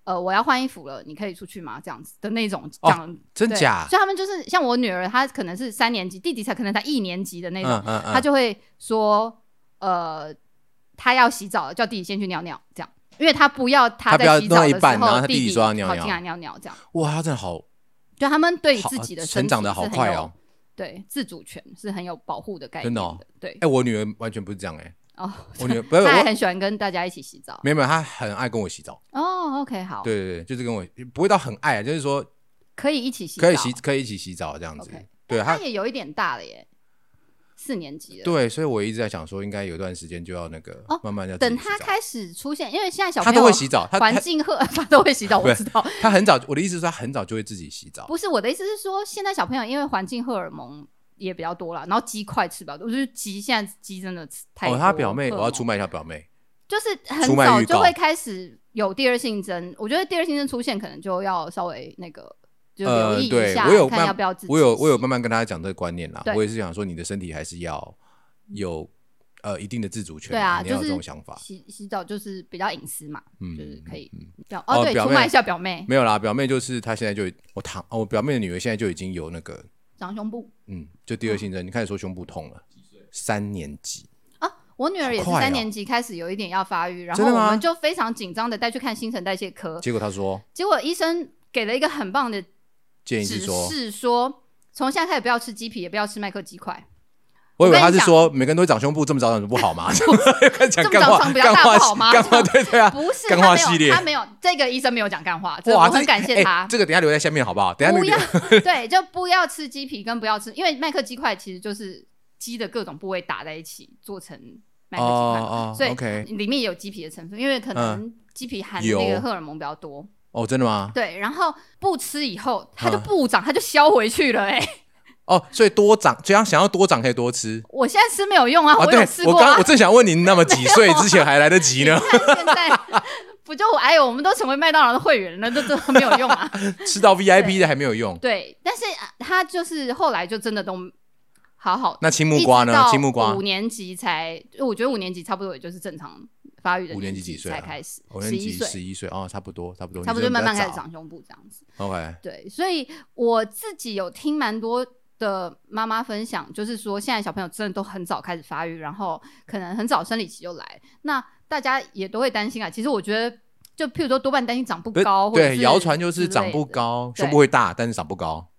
Speaker 1: 呃，我要换衣服了，你可以出去吗？这样子的那种
Speaker 2: 哦
Speaker 1: 讲，对
Speaker 2: 真假？
Speaker 1: 所以他们就是像我女儿，她可能是三年级，弟弟才可能才一年级的那种，
Speaker 2: 嗯嗯嗯，
Speaker 1: 她就会说，呃，她要洗澡了，叫弟弟先去尿尿，这样，因为她不要她
Speaker 2: 她不要
Speaker 1: 在洗澡的时候，
Speaker 2: 弟弟
Speaker 1: 弟
Speaker 2: 说要尿尿
Speaker 1: 跑进来尿尿，这样，
Speaker 2: 哇，他真的好
Speaker 1: 就他们对自己的
Speaker 2: 成长的好快哦。
Speaker 1: 对自主权是很有保护的概念
Speaker 2: 真的哦。
Speaker 1: 对。
Speaker 2: 哎，我女儿完全不是这样哎，
Speaker 1: 哦，
Speaker 2: 我女儿不是我
Speaker 1: 他还很喜欢跟大家一起洗澡。
Speaker 2: 没有没有，她很爱跟我洗澡，
Speaker 1: 哦，OK，好，
Speaker 2: 对对对，就是跟我不会到很爱，就是说
Speaker 1: 可以一起洗澡，
Speaker 2: 可以洗可以一起洗澡这样子。对她
Speaker 1: 也有一点大了耶，四年级了。，
Speaker 2: 对，所以我一直在想说，应该有段时间就要那个
Speaker 1: 哦
Speaker 2: 慢慢要
Speaker 1: 等他开始出现，因为现在小朋友
Speaker 2: 都会洗澡，他他
Speaker 1: 环境赫，他都会洗澡，我知道。
Speaker 2: 他很早，我的意思是他很早就会自己洗澡。
Speaker 1: 不是我的意思是说，现在小朋友因为环境荷尔蒙也比较多了，然后鸡块吃比较多，我觉得鸡现在鸡真的吃太
Speaker 2: 哦，他表妹，我要出卖一下表妹，
Speaker 1: 就是很早就会开始有第二性征。我觉得第二性征出现，可能就要稍微那个就留
Speaker 2: 呃，
Speaker 1: 意一下，
Speaker 2: 对我有
Speaker 1: 看要
Speaker 2: 慢
Speaker 1: 不要自己
Speaker 2: 我有我有慢慢跟大家讲这个观念啦。我也是想说，你的身体还是要有呃一定的自主权
Speaker 1: 对啊，
Speaker 2: 你要有
Speaker 1: 就是
Speaker 2: 这种想法。
Speaker 1: 洗洗澡就是比较隐私嘛，
Speaker 2: 嗯，
Speaker 1: 就是可以
Speaker 2: 嗯
Speaker 1: 表哦对，出卖一下表妹
Speaker 2: 没有啦，表妹就是她现在就我堂哦，我表妹的女儿现在就已经有那个
Speaker 1: 长胸部
Speaker 2: 嗯，就第二性征，你开始说胸部痛了，三年级
Speaker 1: 啊。我女儿也是三年级开始有一点要发育，然后我们就非常紧张的带去看新陈代谢科，
Speaker 2: 结果她说
Speaker 1: 结果医生给了一个很棒的指
Speaker 2: 建议是说，
Speaker 1: 是，说从现在开始不要吃鸡皮，也不要吃麦克鸡块。
Speaker 2: 我以为他是说每个人都会长胸部，这么早长不好吗？开始讲
Speaker 1: 这么
Speaker 2: 干话，干话
Speaker 1: 好吗
Speaker 2: 干话对对啊，
Speaker 1: 不是，
Speaker 2: 干
Speaker 1: 他没
Speaker 2: 系列
Speaker 1: 他没有这个医生没有讲干话，我很感谢
Speaker 2: 哎
Speaker 1: 他。
Speaker 2: 这个等下留在下面好不好？等下
Speaker 1: 不要对，就不要吃鸡皮，跟不要吃，因为麦克鸡块其实就是鸡的各种部位打在一起做成麦克鸡块，所以里面也有鸡皮的成分，因为可能鸡皮含的那个荷尔蒙比较多。
Speaker 2: 哦，真的吗？
Speaker 1: 对，然后不吃以后，它就
Speaker 2: 嗯
Speaker 1: 不长，它就消回去了、哎，
Speaker 2: 哦，所以多长，这样想要多长可以多吃。
Speaker 1: 我现在吃没有用啊，
Speaker 2: 啊，
Speaker 1: 我
Speaker 2: 对
Speaker 1: 有试过啊
Speaker 2: 我刚我。正想问您，那么几 岁之前还来得及呢？
Speaker 1: 看现在不就哎呦，我们都成为麦当劳的会员了，那这这没有用啊。
Speaker 2: 吃到 VIP 的还没有用。
Speaker 1: 对，但是啊他就是后来就真的都好好。
Speaker 2: 那青木瓜呢？青木瓜
Speaker 1: 五年级才，我觉得五年级差不多也就是正常发育的
Speaker 2: 五年级几岁啊
Speaker 1: 才开始，
Speaker 2: 五年级
Speaker 1: 十一岁，
Speaker 2: 哦，差不多差不多，
Speaker 1: 差不多就慢慢开始
Speaker 2: 长。
Speaker 1: 胸部这样子。
Speaker 2: OK，
Speaker 1: 对，所以我自己有听蛮多的妈妈分享，就是说现在小朋友真的都很早开始发育，然后可能很早生理期就来，那大家也都会担心啊。其实我觉得，就譬如说多半担心长不高，
Speaker 2: 对，谣传就是长不，高，胸部会大，但是长不高。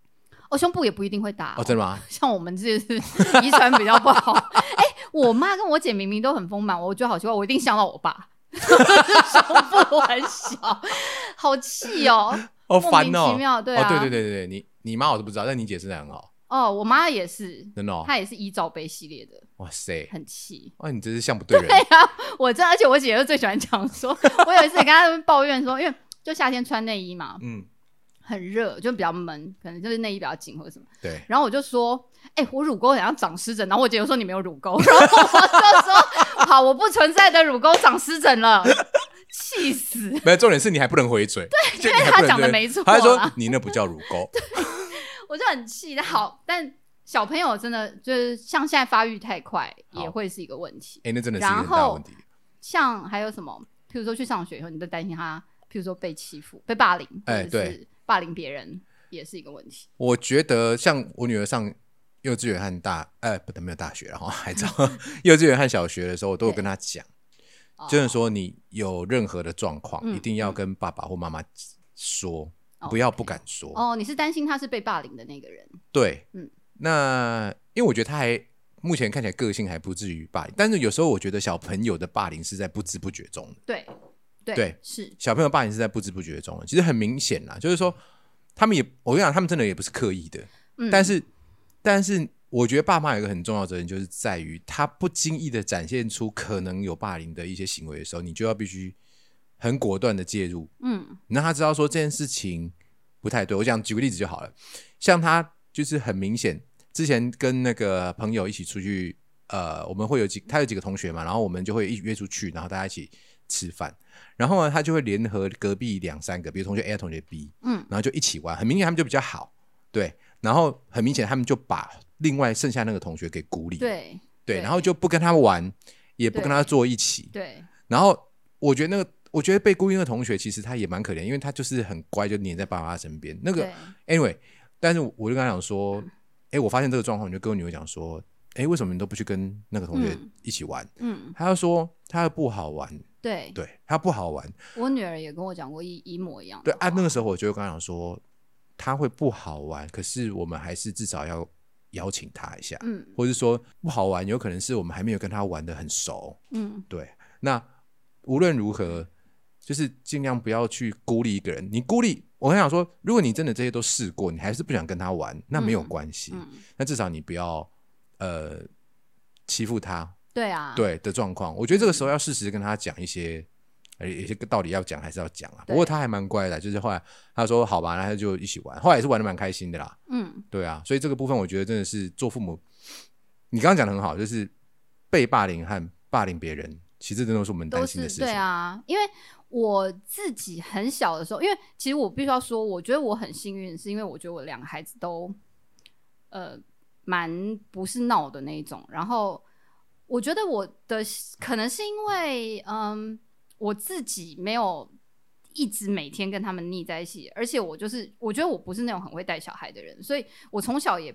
Speaker 1: 哦，胸部也不一定会大
Speaker 2: 哦，真的吗？
Speaker 1: 像我们这是 遗传比较不好。哎、我妈跟我姐明明都很丰满，我觉得好奇怪，我一定像到我爸，胸部很小，好气哦。
Speaker 2: 哦，
Speaker 1: 莫
Speaker 2: 烦哦。
Speaker 1: 名其妙，对啊，
Speaker 2: 哦，对对对对对，你你妈我都不知道，但你姐身材很好，
Speaker 1: 哦，我妈也是，
Speaker 2: 真的哦。
Speaker 1: 她也是依罩杯系列的，
Speaker 2: 哇塞，
Speaker 1: 很气。
Speaker 2: 哇，你真是像不对人。
Speaker 1: 对啊我真，而且我姐就最喜欢讲说，我有一次跟她们抱怨说，因为就夏天穿内衣嘛，
Speaker 2: 嗯，
Speaker 1: 很热，就比较闷，可能就是内衣比较紧或者什么。
Speaker 2: 对，
Speaker 1: 然后我就说，哎、我乳沟好像长湿疹，然后我姐就说你没有乳沟，然后我就说，好，我不存在的乳沟长湿疹了，气死。
Speaker 2: 没有重点是你还不能回嘴，对，因
Speaker 1: 为她讲的没错
Speaker 2: 他还说你那不叫乳沟，
Speaker 1: 我就很气。但好，但小朋友真的就是像现在发育太快，也会是一个问题。
Speaker 2: 哎，那真的是一很大问题。
Speaker 1: 像还有什么，譬如说去上学以后，你都担心他，譬如说被欺负、被霸凌，
Speaker 2: 哎
Speaker 1: 或者是霸凌别人，也是一个问题。
Speaker 2: 我觉得像我女儿上幼稚园和大，呃，不，没有大学，然后还早。幼稚园和小学的时候，我都有跟她讲，就是说你有任何的状况，
Speaker 1: 嗯
Speaker 2: 一定要跟爸爸或妈妈说，
Speaker 1: 哦
Speaker 2: 不要不敢说。
Speaker 1: 哦，你是担心他是被霸凌的那个人？
Speaker 2: 对，
Speaker 1: 嗯。
Speaker 2: 那因为我觉得他还目前看起来个性还不至于霸凌，但是有时候我觉得小朋友的霸凌是在不知不觉中的，
Speaker 1: 对，对，
Speaker 2: 对
Speaker 1: 是，
Speaker 2: 小朋友霸凌是在不知不觉中的，其实很明显啦，就是说他们也，我跟你讲，他们真的也不是刻意的，
Speaker 1: 嗯，
Speaker 2: 但是，但是我觉得爸妈有一个很重要的责任，就是在于他不经意的展现出可能有霸凌的一些行为的时候，你就要必须很果断的介入，
Speaker 1: 嗯。
Speaker 2: 你让他知道说这件事情不太对。我讲举个例子就好了，像他就是很明显，之前跟那个朋友一起出去，呃，我们会有几他有几个同学嘛，然后我们就会一约出去，然后大家一起吃饭，然后呢，他就会联合隔壁两三个，比如同学 A 同学 B，
Speaker 1: 嗯
Speaker 2: 然后就一起玩，很明显他们就比较好，对，然后很明显他们就把另外剩下那个同学给孤立，
Speaker 1: 对
Speaker 2: 对，然后就不跟他玩，也不跟他坐一起，
Speaker 1: 对，
Speaker 2: 然后我觉得那个，我觉得被孤立的同学其实他也蛮可怜，因为他就是很乖，就黏在爸爸身边。那个 anyway，但是我就跟他讲说，哎，我发现这个状况，我就跟我女儿讲说，哎，为什么你都不去跟那个同学
Speaker 1: 嗯
Speaker 2: 一起玩？
Speaker 1: 嗯，
Speaker 2: 他就说他不好玩，
Speaker 1: 对，
Speaker 2: 对他不好玩。
Speaker 1: 我女儿也跟我讲过一一模一样。
Speaker 2: 对啊，那个时候我就会跟他讲说，他会不好玩，可是我们还是至少要邀请他一下，
Speaker 1: 嗯
Speaker 2: 或者是说不好玩，有可能是我们还没有跟他玩的很熟。
Speaker 1: 嗯，
Speaker 2: 对，那无论如何，就是尽量不要去孤立一个人。你孤立，我很想说，如果你真的这些都试过，你还是不想跟他玩，那没有
Speaker 1: 嗯
Speaker 2: 关系。
Speaker 1: 嗯，
Speaker 2: 那至少你不要呃欺负他，
Speaker 1: 对啊，
Speaker 2: 对的状况。我觉得这个时候要适时跟他讲一些。呃，有些道理要讲还是要讲啊。不过他还蛮乖的，就是后来他说好吧，那他就一起玩，后来也是玩的蛮开心的啦。
Speaker 1: 嗯
Speaker 2: 对啊，所以这个部分我觉得真的是做父母，你刚刚讲的很好，就是被霸凌和霸凌别人其实这都是我们担心的事情。
Speaker 1: 对啊，因为我自己很小的时候，因为其实我必须要说，我觉得我很幸运，是因为我觉得我两个孩子都呃蛮不是闹的那一种，然后我觉得我的可能是因为嗯我自己没有。一直每天跟他们腻在一起，而且我就是我觉得我不是那种很会带小孩的人，所以我从小也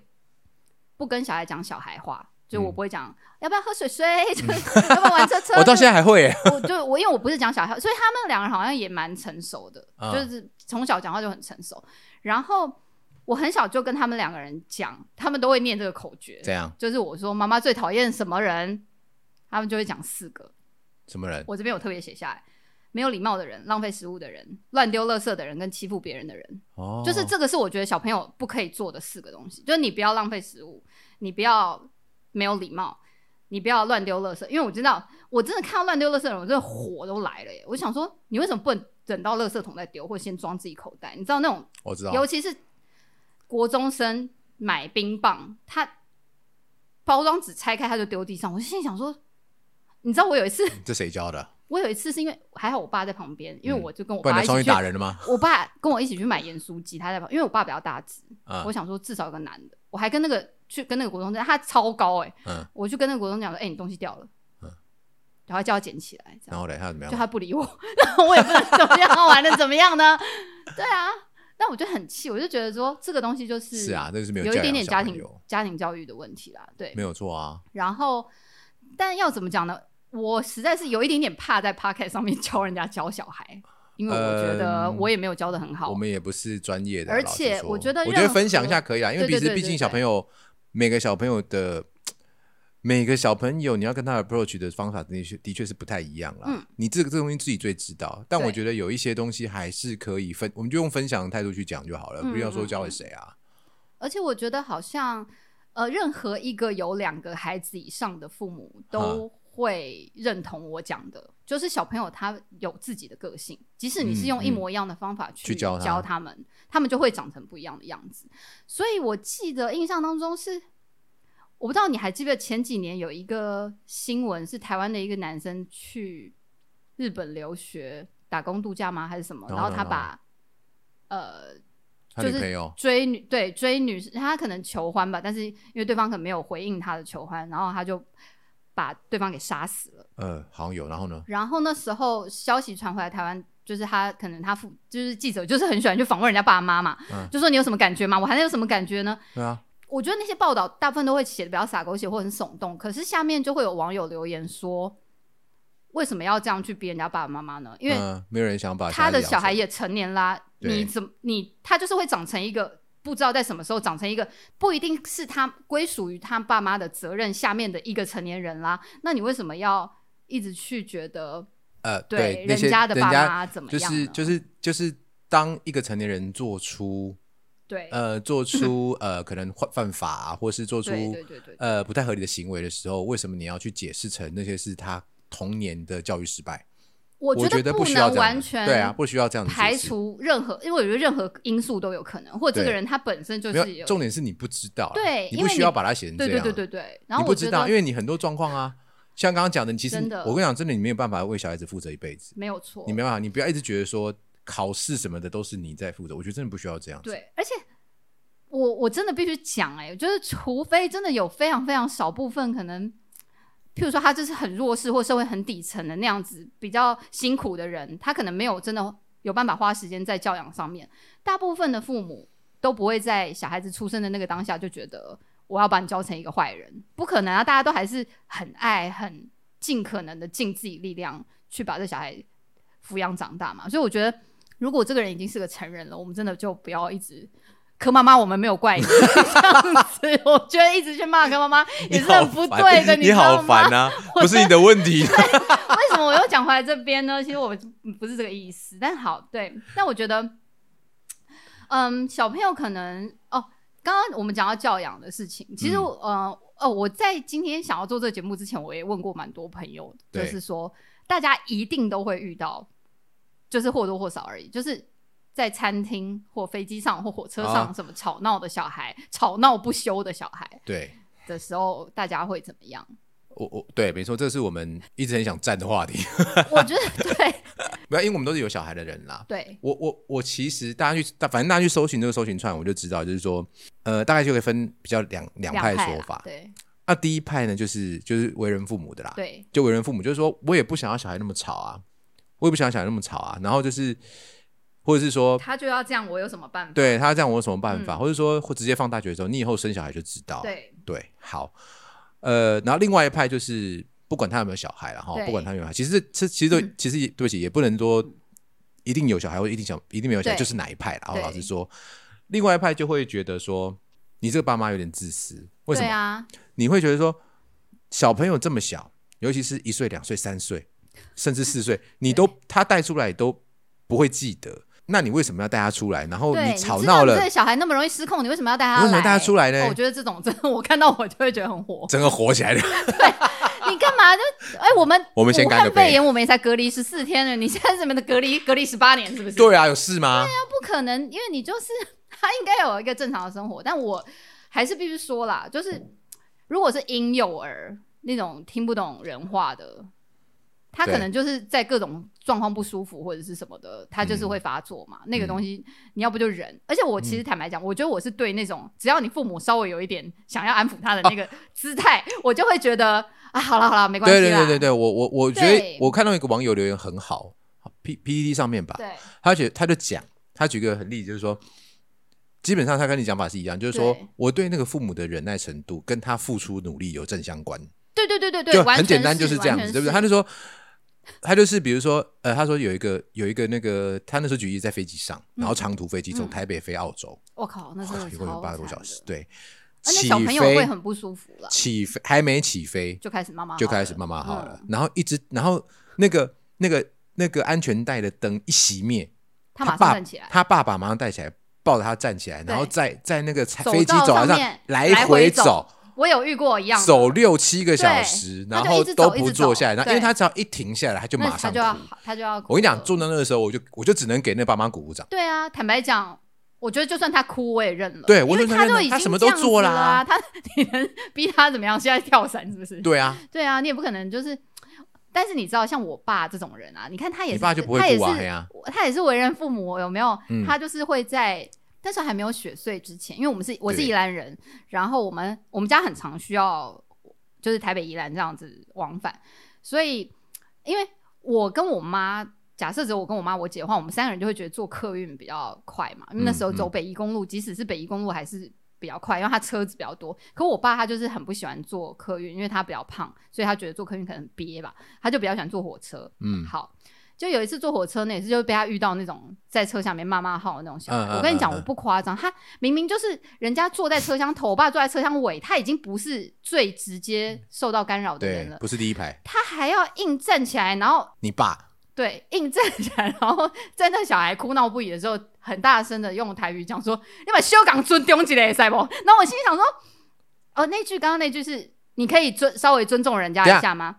Speaker 1: 不跟小孩讲小孩话，就我
Speaker 2: 嗯
Speaker 1: 不会讲、要不要喝水水，就是要不要玩车 车。
Speaker 2: 我到现在还会耶，
Speaker 1: 我就我因为我不是讲小孩，所以他们两个人好像也蛮成熟的，
Speaker 2: 啊
Speaker 1: 就是从小讲话就很成熟。然后我很小就跟他们两个人讲，他们都会念这个口诀，
Speaker 2: 这样
Speaker 1: 就是我说妈妈最讨厌什么人，他们就会讲四个。
Speaker 2: 什么人？
Speaker 1: 我这边有特别写下来：没有礼貌的人、浪费食物的人、乱丢垃圾的人跟欺负别人的人。
Speaker 2: 哦，
Speaker 1: 就是这个是我觉得小朋友不可以做的四个东西，就是你不要浪费食物，你不要没有礼貌，你不要乱丢垃圾。因为我知道，我真的看到乱丢垃圾的人，我真的火都来了耶！我想说，你为什么不能等到垃圾桶再丢，或先装自己口袋？你知道那种，
Speaker 2: 我知道，
Speaker 1: 尤其是国中生买冰棒，他包装纸拆开他就丢地上，我就心里想说，你知道我有一次，
Speaker 2: 这谁教的？
Speaker 1: 我有一次是因为还好我爸在旁边，因为
Speaker 2: 嗯
Speaker 1: 我就跟我爸一起去
Speaker 2: 打人了吗？
Speaker 1: 我爸跟我一起去买盐酥鸡，他在旁，因为我爸比较大只，
Speaker 2: 啊
Speaker 1: 我想说至少有个男的，我还跟那个去跟那个国中生，他超高哎、
Speaker 2: 嗯，
Speaker 1: 我就跟那个国中讲说，哎、你东西掉了，
Speaker 2: 嗯
Speaker 1: 然后叫他捡起来，这样，
Speaker 2: 然后嘞，他怎么
Speaker 1: 就
Speaker 2: 样？
Speaker 1: 他不理我，然后我也不能怎么样，玩的怎么样呢？对啊，但我就很气，我就觉得说这个东西就是
Speaker 2: 是啊，，这个是没
Speaker 1: 有有一点点家庭家庭教育的问题啦，对
Speaker 2: 没，有错啊。
Speaker 1: 然后但要怎么讲呢？我实在是有一点点怕在 p o c k e t 上面 教人家教小孩，因为我觉得
Speaker 2: 嗯
Speaker 1: 我也没有教的很好，
Speaker 2: 我们也不是专业的，
Speaker 1: 而且我觉得
Speaker 2: 我觉得分享一下可以啊，因为毕
Speaker 1: 对对对对
Speaker 2: 竟毕竟小朋友每个小朋友的每个小朋友，你要跟他 approach 的方法的确的确是不太一样啦。
Speaker 1: 嗯
Speaker 2: 你这个这个东西自己最知道，但我觉得有一些东西还是可以分，我们就用分享的态度去讲就好了，
Speaker 1: 嗯
Speaker 2: 不要说
Speaker 1: 嗯嗯
Speaker 2: 教给谁啊。
Speaker 1: 而且我觉得好像呃，任何一个有两个孩子以上的父母都会认同我讲的，就是小朋友他有自己的个性，即使你是用一模一样的方法去
Speaker 2: 教他
Speaker 1: 他们，他们就会长成不一样的样子。所以我记得印象当中是。我不知道你还记不记得前几年有一个新闻，是台湾的一个男生去日本留学打工度假吗？还是什么？然后他把呃就是追女对追女生，他可能求欢吧，但是因为对方可能没有回应他的求欢，然后他就把对方给杀死了。
Speaker 2: 呃好像有，然后呢？
Speaker 1: 然后那时候消息传回来，台湾就是他可能他父就是记者，就是很喜欢去访问人家爸妈嘛，
Speaker 2: 嗯
Speaker 1: 就说你有什么感觉吗？我还能有什么感觉呢？
Speaker 2: 对啊，
Speaker 1: 我觉得那些报道大部分都会写的比较洒狗血或很耸动，可是下面就会有网友留言说，为什么要这样去逼人家爸爸妈妈呢？因为
Speaker 2: 嗯，没有人想把
Speaker 1: 他的小孩也成年啦，你怎么你他就是会长成一个不知道在什么时候长成一个不一定是他归属于他爸妈的责任下面的一个成年人啦，那你为什么要一直去觉得
Speaker 2: 呃
Speaker 1: 对人家的爸妈怎么
Speaker 2: 就
Speaker 1: 样就？
Speaker 2: 是就是就是当一个成年人做出
Speaker 1: 对。
Speaker 2: 呃做出呃可能犯犯法、啊，或是做出呃不太合理的行为的时候，为什么你要去解释成那些是他童年的教育失败？
Speaker 1: 我
Speaker 2: 我觉得
Speaker 1: 不能
Speaker 2: 需要这样
Speaker 1: 完全
Speaker 2: 对啊，不需要这样子
Speaker 1: 排除任何，因为我觉得任何因素都有可能，或者这个人他本身就
Speaker 2: 没
Speaker 1: 是
Speaker 2: 有重点是你不知道啊，
Speaker 1: 对你
Speaker 2: 你不需要把它写成这样，
Speaker 1: 对对对对，然后
Speaker 2: 你不知道，因为你很多状况啊，像刚刚讲的，你其实我跟你讲，真的你没有办法为小孩子负责一辈子，
Speaker 1: 没有错，
Speaker 2: 你没办法，你不要一直觉得说考试什么的都是你在负责，我觉得真的不需要这样子。
Speaker 1: 对，而且我我真的必须讲，哎，就是除非真的有非常非常少部分可能，譬如说他就是很弱势或社会很底层的那样子比较辛苦的人，他可能没有真的有办法花时间在教养上面。大部分的父母都不会在小孩子出生的那个当下就觉得我要把你教成一个坏人，不可能啊！大家都还是很爱、很尽可能的尽自己力量去把这小孩抚养长大嘛。所以我觉得，如果这个人已经是个成人了，我们真的就不要一直。柯妈妈，我们没有怪你 这样子，我觉得一直去骂柯妈妈 也是很不对的，
Speaker 2: 你？好烦啊！不是你的问题。
Speaker 1: 为什么我又讲回来这边呢？其实我不是这个意思，但好对，但我觉得，嗯，小朋友可能哦，刚刚我们讲到教养的事情，其实、
Speaker 2: 嗯
Speaker 1: 呃哦，我在今天想要做这个节目之前，我也问过蛮多朋友，就是说大家一定都会遇到，就是或多或少而已，就是。在餐厅或飞机上或火车上，
Speaker 2: 啊
Speaker 1: 什么吵闹的小孩、吵闹不休的小孩
Speaker 2: 对，
Speaker 1: 的时候，大家会怎么样？
Speaker 2: 我我对，没错，这是我们一直很想站的话题。
Speaker 1: 我觉得 对
Speaker 2: 不要，因为我们都是有小孩的人啦。
Speaker 1: 对，
Speaker 2: 我我我其实大家去，反正大家去搜寻这个搜寻串，我就知道，就是说，呃，大概就可以分比较两两派
Speaker 1: 啦
Speaker 2: 说法。
Speaker 1: 对
Speaker 2: 那第一派呢，就是就是为人父母的啦，
Speaker 1: 对
Speaker 2: 就为人父母，就是说我也不想要小孩那么吵啊，我也不想要小孩那么吵啊，然后就是或者是说，
Speaker 1: 他就要这样，我有什么办法？
Speaker 2: 对他这样我有什么办法，
Speaker 1: 嗯
Speaker 2: 或者说或直接放大学之后，你以后生小孩就知道。
Speaker 1: 对
Speaker 2: 对，好，呃，然后另外一派就是不管他有没有小孩了哈，不管他有没有小孩，其实这其实都、
Speaker 1: 嗯
Speaker 2: 其实也对不起，也不能说一定有小孩或一定小一定没有小孩，就是哪一派啦。然后老师说，另外一派就会觉得说，你这个爸妈有点自私，为什么？你会觉得说，小朋友这么小，尤其是一岁、两岁、三岁，甚至四岁，你都他带出来都不会记得，那你为什么要带他出来？然后，你
Speaker 1: 你
Speaker 2: 吵闹了
Speaker 1: 知道你这，个小孩那么容易失控，你为什么要带他来？
Speaker 2: 为什么带他出来呢
Speaker 1: 哦我觉得这种真的，我看到我就会觉得很火。
Speaker 2: 整个火起来了。
Speaker 1: 你干嘛就？哎，我们
Speaker 2: 我们先
Speaker 1: 武
Speaker 2: 干个杯
Speaker 1: 汉肺炎，我们也才隔离十四天了，你现在怎么的隔离隔离十八年，是不是？
Speaker 2: 对啊，有事吗？
Speaker 1: 对啊不可能，因为你就是他应该有一个正常的生活，但我还是必须说啦，就是如果是婴幼儿那种听不懂人话的，他可能就是在各种状况不舒服或者是什么的，他就是会发作嘛。那个东西你要不就忍，而且我其实坦白讲，我觉得我是对那种只要你父母稍微有一点想要安抚他的那个姿态，我就会觉得啊，好了好了，没关系。
Speaker 2: 对对对对对，我我我觉得我看到一个网友留言很好，P P T 上面吧，
Speaker 1: 对
Speaker 2: 他觉他就讲，他举个很例子，就是说，基本上他跟你讲法是一样，就是说
Speaker 1: 对
Speaker 2: 我对那个父母的忍耐程度跟他付出努力有正相关，
Speaker 1: 对对对对对，
Speaker 2: 就很简单，就是这样子，对不对？他就说，他就是比如说，呃，他说有一个有一个那个，他那时候举例在飞机上，然后长途飞机从
Speaker 1: 嗯。
Speaker 2: 台北飞澳洲，
Speaker 1: 我靠，那时
Speaker 2: 候，一共有八个多小时，对，
Speaker 1: 而且
Speaker 2: 起
Speaker 1: 小朋友会
Speaker 2: 飞
Speaker 1: 很不舒服了，
Speaker 2: 起飞还没起飞
Speaker 1: 就开始妈妈
Speaker 2: 就开始慢慢好了，然后一直然后那个那个那个安全带的灯一熄灭，
Speaker 1: 他马上
Speaker 2: 爸
Speaker 1: 站起来，
Speaker 2: 他爸爸马上带起来，抱着他站起来，然后在在那个飞机走廊上来
Speaker 1: 来回走。
Speaker 2: 走，
Speaker 1: 我有遇过一样的
Speaker 2: 走六七个小
Speaker 1: 对
Speaker 2: 时，然后都不坐下来，然后因为他只要一停下来，他就
Speaker 1: 那
Speaker 2: 马上
Speaker 1: 他就。要他就要哭。
Speaker 2: 我跟你讲，坐到那个时候，我就我就只能给那爸妈鼓鼓掌。
Speaker 1: 对啊，坦白讲，我觉得就算他哭，我也认了。
Speaker 2: 对我
Speaker 1: 因为
Speaker 2: 就算认了
Speaker 1: 他都已经
Speaker 2: 他什么都做
Speaker 1: 了
Speaker 2: 了啊
Speaker 1: 啊，他你能逼他怎么样？现在跳伞是不是？
Speaker 2: 对啊，
Speaker 1: 对啊，你也不可能就是。但是你知道，像我爸这种人啊，你看他也
Speaker 2: 爸就不会
Speaker 1: 他也是
Speaker 2: 顾啊
Speaker 1: 他也是为人父母，有没有？
Speaker 2: 嗯
Speaker 1: 他就是会在那时候还没有雪隧之前，因为我们是我是宜兰人，然后我们我们家很常需要就是台北宜兰这样子往返，所以因为我跟我妈。假设只有我跟我妈、我姐的话，我们三个人就会觉得坐客运比较快嘛，因为那时候
Speaker 2: 嗯
Speaker 1: 走北宜公路，即使是北宜公路还是比较快，因为他车子比较多。可我爸他就是很不喜欢坐客运，因为他比较胖，所以他觉得坐客运可能憋吧，他就比较喜欢坐火车。
Speaker 2: 嗯，
Speaker 1: 好，就有一次坐火车那，也是就被他遇到那种在车厢里面骂骂号的那种小孩。
Speaker 2: 嗯嗯
Speaker 1: 我跟你讲，我不夸张，他明明就是人家坐在车厢头，我爸坐在车厢尾，他已经不是最直接受到干扰的人，了，
Speaker 2: 不是第一排，
Speaker 1: 他还要硬站起来，然后
Speaker 2: 你爸
Speaker 1: 对硬站起来，然后在那小孩哭闹不已的时候，很大声的用台语讲说：“你把修港尊丢起来，塞不？”然后我心里想说：“哦，那句刚刚那句是你可以尊稍微尊重人家
Speaker 2: 一下
Speaker 1: 吗？”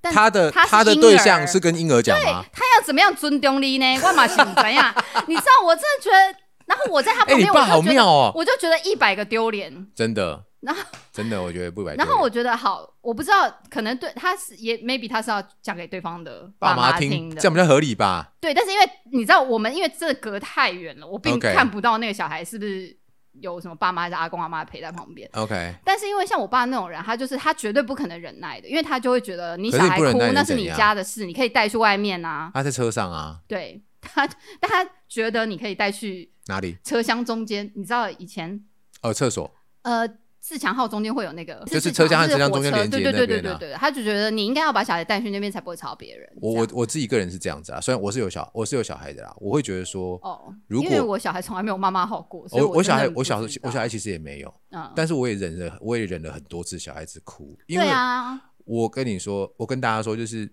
Speaker 1: 但
Speaker 2: 他的
Speaker 1: 他
Speaker 2: 他的对象是跟婴儿讲吗？
Speaker 1: 他要怎么样尊重你呢？我嘛是不怎样，你知道，我真的觉得，然后我在他
Speaker 2: 哎，
Speaker 1: 旁边，
Speaker 2: 你爸好
Speaker 1: 我就觉得，
Speaker 2: 妙哦，
Speaker 1: 我就觉得一百个丢脸。
Speaker 2: 真的，
Speaker 1: 然后，
Speaker 2: 真的，我觉得不白。
Speaker 1: 然后我觉得好，我不知道，可能对他是也 maybe 他是要讲给对方的爸
Speaker 2: 妈
Speaker 1: 听的，
Speaker 2: 这样比较合理吧？
Speaker 1: 对。但是因为你知道，我们因为这隔太远了，我并看不到那个小孩是不是有什么爸妈还是阿公阿妈陪在旁边。
Speaker 2: OK，
Speaker 1: 但是因为像我爸那种人，他就是他绝对不可能忍耐的，因为他就会觉得你小孩哭那是你家的事，你可以带去外面啊。
Speaker 2: 他在车上啊，
Speaker 1: 对他，但他觉得你可以带去
Speaker 2: 哪里？
Speaker 1: 车厢中间。你知道以前
Speaker 2: 哦，厕所。
Speaker 1: 呃自强号中间会有那个，
Speaker 2: 就是车厢和车厢中间连接
Speaker 1: 对对对
Speaker 2: 那边啊
Speaker 1: 对对对，他就觉得你应该要把小孩带去那边，才不会吵别人。
Speaker 2: 我我我自己个人是这样子啊，虽然我是有小我是有小孩的啦，我会觉得说，
Speaker 1: 哦，
Speaker 2: 如果
Speaker 1: 因为我小孩从来没有妈妈好过，
Speaker 2: 我我小孩我小
Speaker 1: 知道
Speaker 2: 我小孩其实也没有，
Speaker 1: 嗯，
Speaker 2: 但是我也忍了，我也忍了很多次小孩子哭，因为
Speaker 1: 对啊，
Speaker 2: 我跟你说，我跟大家说，就是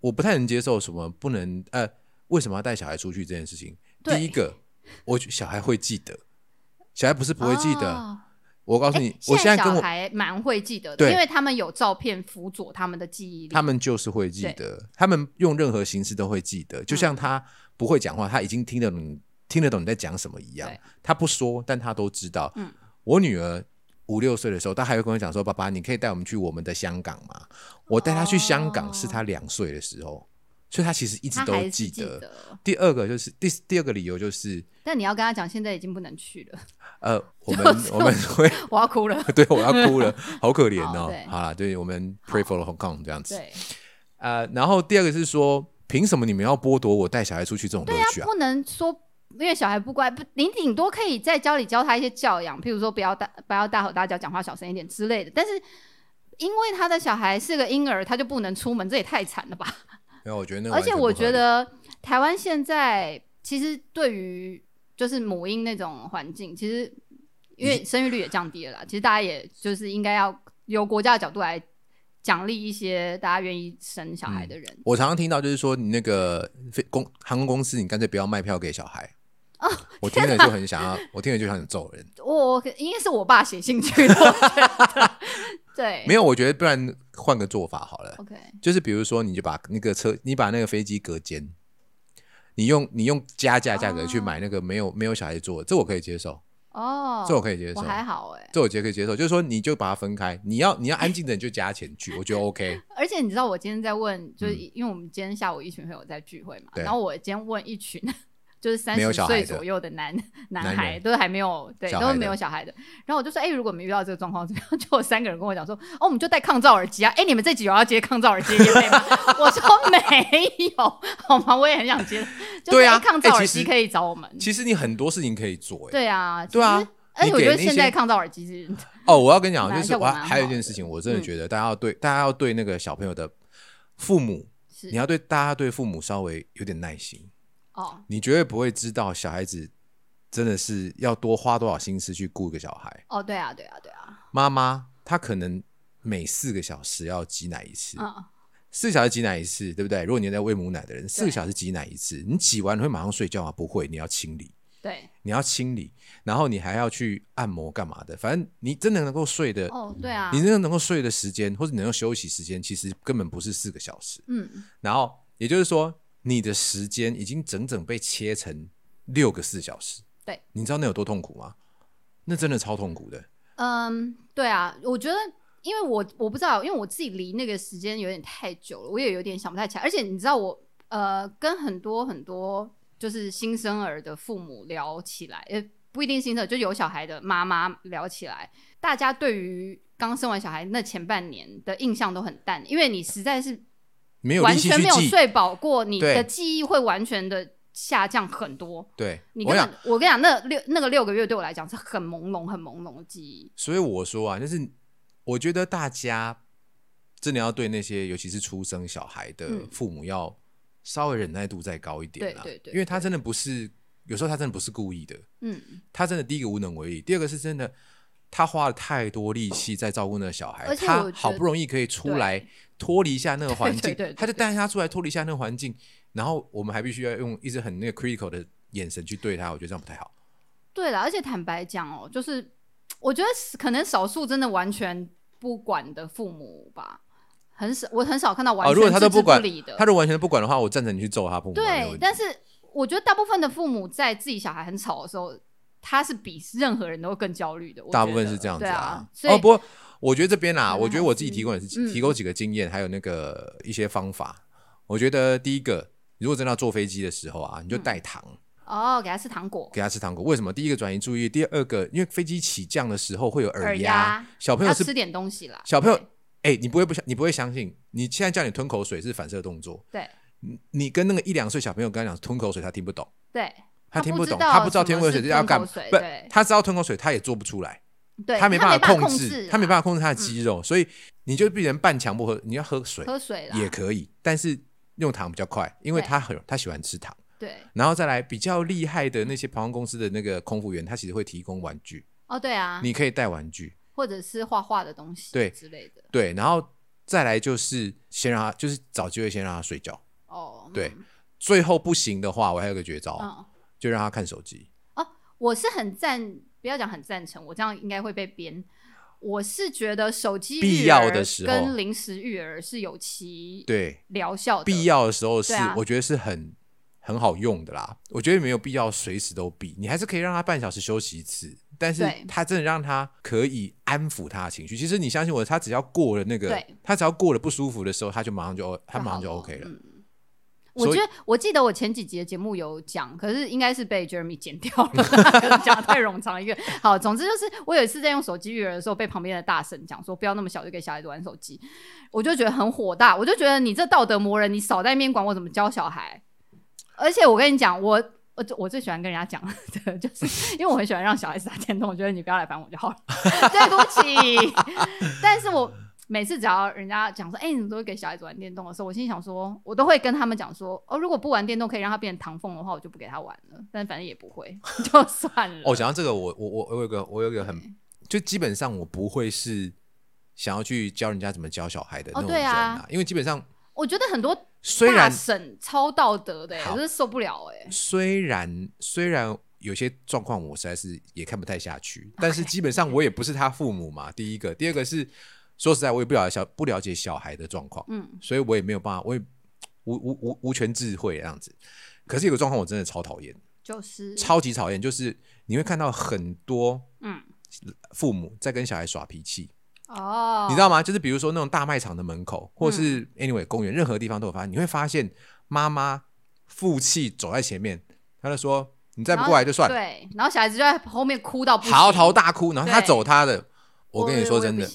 Speaker 2: 我不太能接受什么不能呃，为什么要带小孩出去这件事情。
Speaker 1: 对
Speaker 2: 第一个，我小孩会记得，小孩不是不会记得。
Speaker 1: 哦
Speaker 2: 我告诉你我现在跟我
Speaker 1: 孩蛮会记得的，
Speaker 2: 对
Speaker 1: 因为他们有照片辅佐他们的记忆力。
Speaker 2: 他们就是会记得，他们用任何形式都会记得，就像他不会讲话，他已经听得懂听得懂你在讲什么一样
Speaker 1: 对。
Speaker 2: 他不说，但他都知道。
Speaker 1: 嗯
Speaker 2: 我女儿五六岁的时候，他还会跟我讲说：“爸爸，你可以带我们去我们的香港吗？”我带他去香港是他两岁的时候，所以他其实一直都记得。
Speaker 1: 记得，
Speaker 2: 第二个就是第第二个理由就是，
Speaker 1: 但你要跟他讲，现在已经不能去了，
Speaker 2: 呃，我们 我们会
Speaker 1: 我要哭了。
Speaker 2: 对我要哭了，好可怜哦
Speaker 1: 好对。
Speaker 2: 好了，对我们 pray for Hong Kong 这样子。
Speaker 1: 对，
Speaker 2: 呃，然后第二个是说，凭什么你们要剥夺我带小孩出去这种乐趣啊？
Speaker 1: 不能说因为小孩不乖，不，你顶多可以在教里教他一些教养，譬如说不要大不要大吼大叫，讲话小声一点之类的。但是因为他的小孩是个婴儿，他就不能出门，这也太惨了吧？
Speaker 2: 没有，我觉得那个
Speaker 1: 而且我觉得台湾现在其实对于就是母婴那种环境，其实因为生育率也降低了啦，其实大家也就是应该要由国家的角度来奖励一些大家愿意生小孩的人。
Speaker 2: 我常常听到就是说，你那个飞公航空公司，你干脆不要卖票给小孩。
Speaker 1: 哦
Speaker 2: 我听了就很想要，我听了就想揍人。
Speaker 1: 我我应该是我爸写信去的，对，
Speaker 2: 没有，我觉得不然换个做法好了
Speaker 1: ，OK，
Speaker 2: 就是比如说，你就把那个车，你把那个飞机隔间，你用你用加价价格去买那个没有、没有小孩坐的，这我可以接受，
Speaker 1: 哦，
Speaker 2: 这我可以接受
Speaker 1: 我还好哎、
Speaker 2: 这我觉得可以接受。就是说，你就把它分开，你要你要安静的你就加钱去，我觉得 OK。
Speaker 1: 而且你知道，我今天在问，就是因为我们今天下午一群朋友在聚会嘛，
Speaker 2: 嗯
Speaker 1: 然后我今天问一群就是三十岁左右的男 男孩，都还没有对，都是没有小孩的。然后我就说，哎、如果我们遇到这个状况怎么样？就有三个人跟我讲说，哦，我们就戴抗噪耳机啊。哎、你们这集有要接抗噪耳机？我说没有，好吗？我也很想接，就是
Speaker 2: 对啊
Speaker 1: 哎抗噪耳机可以找我们。
Speaker 2: 其实你很多事情可以做，哎，
Speaker 1: 对啊，
Speaker 2: 对啊。
Speaker 1: 而且我觉得现在抗噪耳机是
Speaker 2: 哦，我要跟你讲，就是我还还有一件事情，我真的
Speaker 1: 嗯
Speaker 2: 觉得大家要对、大家要对那个小朋友的父母，你要对大家对父母稍微有点耐心，
Speaker 1: 哦
Speaker 2: 你绝对不会知道小孩子真的是要多花多少心思去顾一个小孩。
Speaker 1: 哦，对啊，对啊，对啊，
Speaker 2: 妈妈她可能每四个小时要挤奶一次，
Speaker 1: 嗯，
Speaker 2: 四个小时挤奶一次，对不对？如果你在喂母奶的人，四个小时挤奶一次，你挤完会马上睡觉吗？不会，你要清理。
Speaker 1: 对，
Speaker 2: 你要清理，然后你还要去按摩干嘛的？反正你真的能够睡的，
Speaker 1: 哦，对啊，
Speaker 2: 你真的能够睡的时间，或者你能够休息时间，其实根本不是四个小时。
Speaker 1: 嗯，
Speaker 2: 然后也就是说，你的时间已经整整被切成六个四小时。
Speaker 1: 对，
Speaker 2: 你知道那有多痛苦吗？那真的超痛苦的。
Speaker 1: 嗯，对啊，我觉得，因为我我不知道，因为我自己离那个时间有点太久了，我也有点想不太起来。而且你知道我，呃，跟很多很多就是新生儿的父母聊起来，也不一定新生儿，就有小孩的妈妈聊起来，大家对于刚生完小孩那前半年的印象都很淡，因为你实在是
Speaker 2: 没有
Speaker 1: 完全没有，睡饱过，你的记忆会完全的下降很多。
Speaker 2: 对，
Speaker 1: 你跟
Speaker 2: 我
Speaker 1: 跟你讲，那六那个六个月对我来讲是很朦胧、很朦胧的记忆。
Speaker 2: 所以我说啊，就是我觉得大家真的要对那些尤其是出生小孩的
Speaker 1: 嗯。
Speaker 2: 父母要稍微忍耐度再高一点啦，
Speaker 1: 对对对
Speaker 2: 因为他真的不是有时候他真的不是故意的，
Speaker 1: 嗯，
Speaker 2: 他真的第一个无能为力，第二个是真的他花了太多力气在照顾那个小孩他好不容易可以出来脱离一下那个环境
Speaker 1: 对对对，
Speaker 2: 他就带他出来脱离一下那个环境，然后我们还必须要用一直很那个 critical 的眼神去对他，我觉得这样不太好。
Speaker 1: 对了，而且坦白讲哦，就是我觉得可能少数真的完全不管的父母吧，很少，我很少看到完
Speaker 2: 哦，
Speaker 1: 全
Speaker 2: 如果他都
Speaker 1: 不理的。
Speaker 2: 他如果完全不管的话，我赞成你去揍他父母
Speaker 1: 对但是我觉得大部分的父母在自己小孩很吵的时候，他是比任何人都更焦虑的。
Speaker 2: 大部分是这样子
Speaker 1: 对啊。
Speaker 2: 哦，不过我觉得这边啦，
Speaker 1: 可能
Speaker 2: 我觉得我自己提供也是
Speaker 1: 嗯
Speaker 2: 提供几个经验，还有那个一些方法。我觉得第一个，如果真的要坐飞机的时候啊，你就带糖。
Speaker 1: 哦，给他吃糖果，
Speaker 2: 给他吃糖果，为什么？第一个转移注意力，第二个，因为飞机起降的时候会有耳
Speaker 1: 耳
Speaker 2: 压，小朋友是
Speaker 1: 吃点东西啦。
Speaker 2: 小朋友
Speaker 1: 对，
Speaker 2: 哎、你不会不相，你不会相信，你现在叫你吞口水是反射动作，
Speaker 1: 对
Speaker 2: 你你跟那个一两岁小朋友跟他讲吞口水，他听不懂，
Speaker 1: 对，
Speaker 2: 他听不懂，他不知道
Speaker 1: 什么是
Speaker 2: 吞口水是要干嘛不，他知道吞口水，他也做不出来，
Speaker 1: 对，
Speaker 2: 他没办
Speaker 1: 法
Speaker 2: 控
Speaker 1: 制，
Speaker 2: 他没办
Speaker 1: 法
Speaker 2: 法控制他的肌肉，所以你就必然半强迫喝，你要喝水
Speaker 1: 喝水啦，
Speaker 2: 也可以，但是用糖比较快，因为他很他喜欢吃糖。
Speaker 1: 对，
Speaker 2: 然后再来比较厉害的那些航空公司的那个空服员，他其实会提供玩具，
Speaker 1: 哦对啊，
Speaker 2: 你可以带玩具，
Speaker 1: 或者是画画的东西
Speaker 2: 对
Speaker 1: 之类的。
Speaker 2: 对，然后再来就是先让他，就是找机会先让他睡觉，
Speaker 1: 哦，
Speaker 2: 对，最后不行的话，我还有个绝招，
Speaker 1: 嗯，
Speaker 2: 就让他看手机。
Speaker 1: 哦我是很赞，不要讲很赞成，我这样应该会被编。我是觉得手机
Speaker 2: 必要的时候
Speaker 1: 跟临时育儿是有其
Speaker 2: 对，
Speaker 1: 疗效的，
Speaker 2: 必要的时候是
Speaker 1: 啊
Speaker 2: 我觉得是很很好用的啦。我觉得没有必要随时都闭，你还是可以让他半小时休息一次。但是他真的让他可以安抚他的情绪。其实你相信我，他只要过了那个，他只要过了不舒服的时候，他就马上就他马上就 OK 了。
Speaker 1: 嗯我觉得我记得我前几集的节目有讲，可是应该是被 Jeremy 剪掉了，讲太冗长一个。好，总之就是我有一次在用手机育儿的时候，被旁边的大神讲说不要那么小就给小孩子玩手机，我就觉得很火大，我就觉得你这道德魔人，你少在那边管我怎么教小孩。而且我跟你讲，我我 我最喜欢跟人家讲的，就是因为我很喜欢让小孩子打电动，我觉得你不要来烦我就好了。对不起，但是我每次只要人家讲说，哎、你怎么都会给小孩子玩电动的时候，我心里想说，我都会跟他们讲说，哦，如果不玩电动可以让他变成唐凤的话，我就不给他玩了。但反正也不会，就算了。
Speaker 2: 哦，讲到这个，我我我我有一个我有一个很，就基本上我不会是想要去教人家怎么教小孩的那种人
Speaker 1: 啊
Speaker 2: 因为基本上
Speaker 1: 我觉得很多大
Speaker 2: 虽然
Speaker 1: 省超道德的、欸，我真是受不了哎、
Speaker 2: 虽然虽然有些状况我实在是也看不太下去，但是基本上我也不是他父母嘛。第一个，第二个是说实在，我也不了解小不了解小孩的状况，
Speaker 1: 嗯，
Speaker 2: 所以我也没有办法，我也无无无无权智慧这样子。可是有个状况我真的超讨厌，
Speaker 1: 就是
Speaker 2: 超级讨厌，就是你会看到很多
Speaker 1: 嗯
Speaker 2: 父母在跟小孩耍脾气，
Speaker 1: 哦，
Speaker 2: 你知道吗？就是比如说那种大卖场的门口，或
Speaker 1: 嗯
Speaker 2: 是 anyway 公园，任何地方都有发现。你会发现妈妈负气走在前面，她就说：“你再不过来就算了。
Speaker 1: 对，然后小孩子就在后面哭到
Speaker 2: 嚎啕大哭，然后他走他的。我
Speaker 1: 我
Speaker 2: 跟你说真的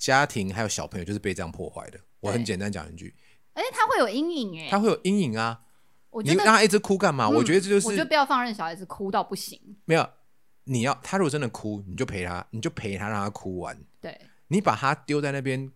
Speaker 2: 家庭还有小朋友就是被这样破坏的。我很简单讲一句，
Speaker 1: 而且他会有阴影哎、
Speaker 2: 他会有阴影啊。
Speaker 1: 我觉得
Speaker 2: 你让他一直哭干嘛？
Speaker 1: 嗯
Speaker 2: 我觉得这就是
Speaker 1: 我觉得不要放任小孩子哭到不行。
Speaker 2: 没有。你要他如果真的哭，你就陪他，你就陪他，让他哭完。
Speaker 1: 对，
Speaker 2: 你把他丢在那边，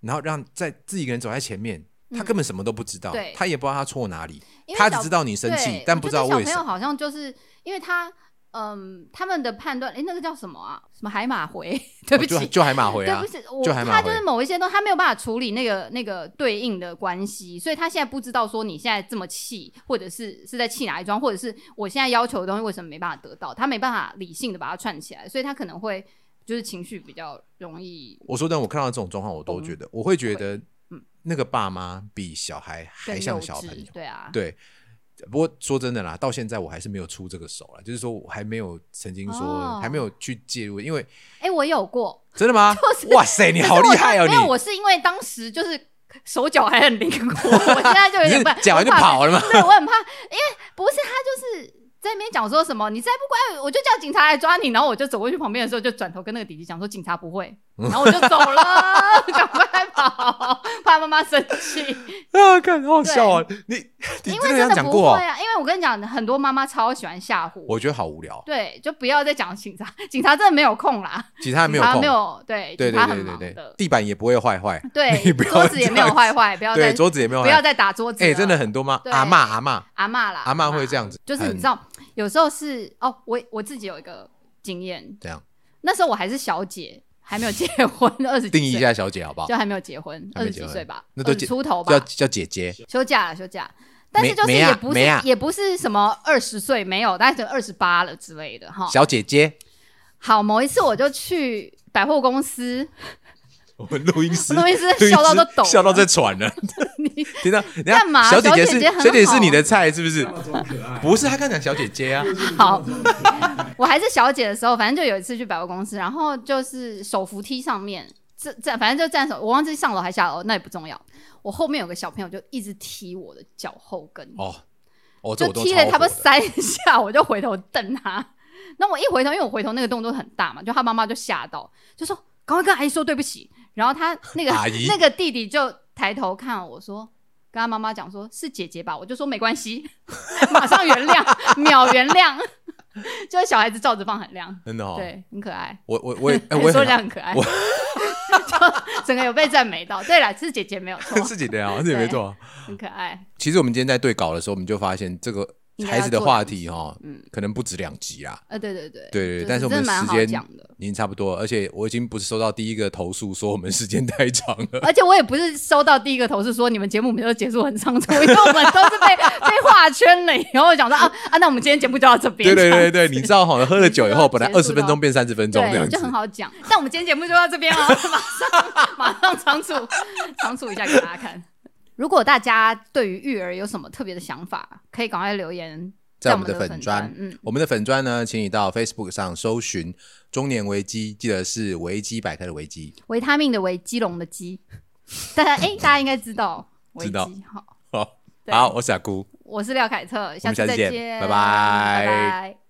Speaker 2: 然后让在自己一个人走在前面，他根本什么都不知道，
Speaker 1: 嗯
Speaker 2: 他也不知道他错哪里，他只知道你生气，但不知道为什么。
Speaker 1: 小朋友好像就是因为他，嗯，他们的判断，哎，那个叫什么啊？什么海马回？对不起，
Speaker 2: 哦就就海马回啊
Speaker 1: 对不，起，我
Speaker 2: 就海马回
Speaker 1: 他就是某一些东西，他没有办法处理那个那个对应的关系，所以他现在不知道说你现在这么气，或者是是在气哪一桩，或者是我现在要求的东西为什么没办法得到，他没办法理性的把它串起来，所以他可能会就是情绪比较容易
Speaker 2: 我说真的，我看到这种状况，我都觉得，我会觉得
Speaker 1: 嗯，
Speaker 2: 那个爸妈比小孩还像小朋友，。
Speaker 1: 对啊，
Speaker 2: 对，不过说真的啦，到现在我还是没有出这个手啦，就是说我还没有曾经说，
Speaker 1: 哦
Speaker 2: 还没有去介入，因为
Speaker 1: 哎，我有过，
Speaker 2: 真的吗？哇塞，你好厉害哦！
Speaker 1: 没有，
Speaker 2: 你
Speaker 1: 我是因为当时就是手脚还很灵活，我现在就有点不
Speaker 2: 讲完就跑了吗？
Speaker 1: 对，我很怕，因为不是他就是在那边讲说什么，你再不乖，我就叫警察来抓你。然后我就走过去旁边的时候，就转头跟那个弟弟讲说，警察不会。然后我就走了，赶快跑，怕妈妈生气。
Speaker 2: 啊，看好好笑啊！你 你
Speaker 1: 因为真的不？会啊，因为我跟你讲，很多妈妈超喜欢吓唬我。
Speaker 2: 我觉得好无聊，
Speaker 1: 对，就不要再讲警察，警察真的没有空啦，
Speaker 2: 其他没有空
Speaker 1: 没。有对，
Speaker 2: 对对对对对，，地板也不会坏坏，
Speaker 1: 对桌子也没有坏坏，不要
Speaker 2: 对，
Speaker 1: 再
Speaker 2: 桌子也没有。
Speaker 1: 不要再打桌子了。
Speaker 2: 哎，真的很多吗？
Speaker 1: 对
Speaker 2: 阿嬷阿嬷
Speaker 1: 阿嬷啦，
Speaker 2: 阿嬷会这样子
Speaker 1: 就是你知道，有时候是哦，我我自己有一个经验，
Speaker 2: 这样
Speaker 1: 那时候我还是小姐，还没有结婚，二十
Speaker 2: 定义一下小姐好不好？
Speaker 1: 就还没有结婚，二十岁吧，
Speaker 2: 那都
Speaker 1: 20出头吧，
Speaker 2: 叫叫姐姐，
Speaker 1: 休假了，休假。但是就是
Speaker 2: 没没啊
Speaker 1: 也不是
Speaker 2: 没啊
Speaker 1: 也不是什么二十岁没有，大概就二十八了之类的哈。
Speaker 2: 小姐姐。
Speaker 1: 好，某一次我就去百货公司，
Speaker 2: 我们录音师，
Speaker 1: 录音师笑到都抖
Speaker 2: 笑到在喘了。
Speaker 1: 你
Speaker 2: 听到？等一下
Speaker 1: 干嘛
Speaker 2: 小姐姐是
Speaker 1: 小姐姐
Speaker 2: 是你的菜是不是？
Speaker 3: 装可爱。
Speaker 2: 不是，他刚讲小姐姐啊。
Speaker 1: 好，我还是小姐的时候，反正就有一次去百货公司，然后就是手扶梯上面，这这反正就站手，我忘记上楼还下楼，那也不重要。我后面有个小朋友就一直踢我的脚后跟，
Speaker 2: 哦哦，
Speaker 1: 就踢了差不多三下，我就回头瞪他。那我一回头，因为我回头那个动作很大嘛，就他妈妈就吓到，就说赶快跟阿姨说对不起。然后他那个 那个弟弟就抬头看我说，跟他妈妈讲说是姐姐吧，我就说没关系，马上原谅，秒原谅。就是小孩子照着放很亮，
Speaker 2: 真的哦。
Speaker 1: 对，很可爱。
Speaker 2: 我我我也我也很
Speaker 1: 这样很可爱，
Speaker 2: 我
Speaker 1: 就整个有被赞美到。对了，是姐姐没有错，
Speaker 2: 是姐姐啊，姐姐没错啊。
Speaker 1: 很可爱。
Speaker 2: 其实我们今天在对稿的时候，我们就发现这个孩子的话题哈，
Speaker 1: 嗯，
Speaker 2: 可能不止两集啦。
Speaker 1: 呃，对对对，
Speaker 2: 对对但是我们
Speaker 1: 的
Speaker 2: 时间。已经差不多了，而且我已经不是收到第一个投诉说我们时间太长了。
Speaker 1: 而且我也不是收到第一个投诉说你们节目每次都结束很仓促，因为我们都是被 被画圈了以后，讲说啊啊，那我们今天节目就到这边。
Speaker 2: 对对对对，你知道哈，喝了酒以后，本来 二十分钟变三十分钟这样，子
Speaker 1: 就。很好讲。但我们今天节目就到这边 了，马上马上仓促仓促一下给大家看。如果大家对于育儿有什么特别的想法，可以赶快留言
Speaker 2: 在我们的
Speaker 1: 粉
Speaker 2: 粉砖
Speaker 1: 嗯，
Speaker 2: 我们的粉砖呢，请你到 Facebook 上搜寻“中年危机”，记得是维基百科的维基。
Speaker 1: 维他命的维，基隆的基，大家哎、大家应该知道维
Speaker 2: 知道。
Speaker 1: 基好。
Speaker 2: 好，好，我是阿姑。
Speaker 1: 我是廖凯特，下次
Speaker 2: 们下次
Speaker 1: 再见，
Speaker 2: 拜拜。
Speaker 1: 拜拜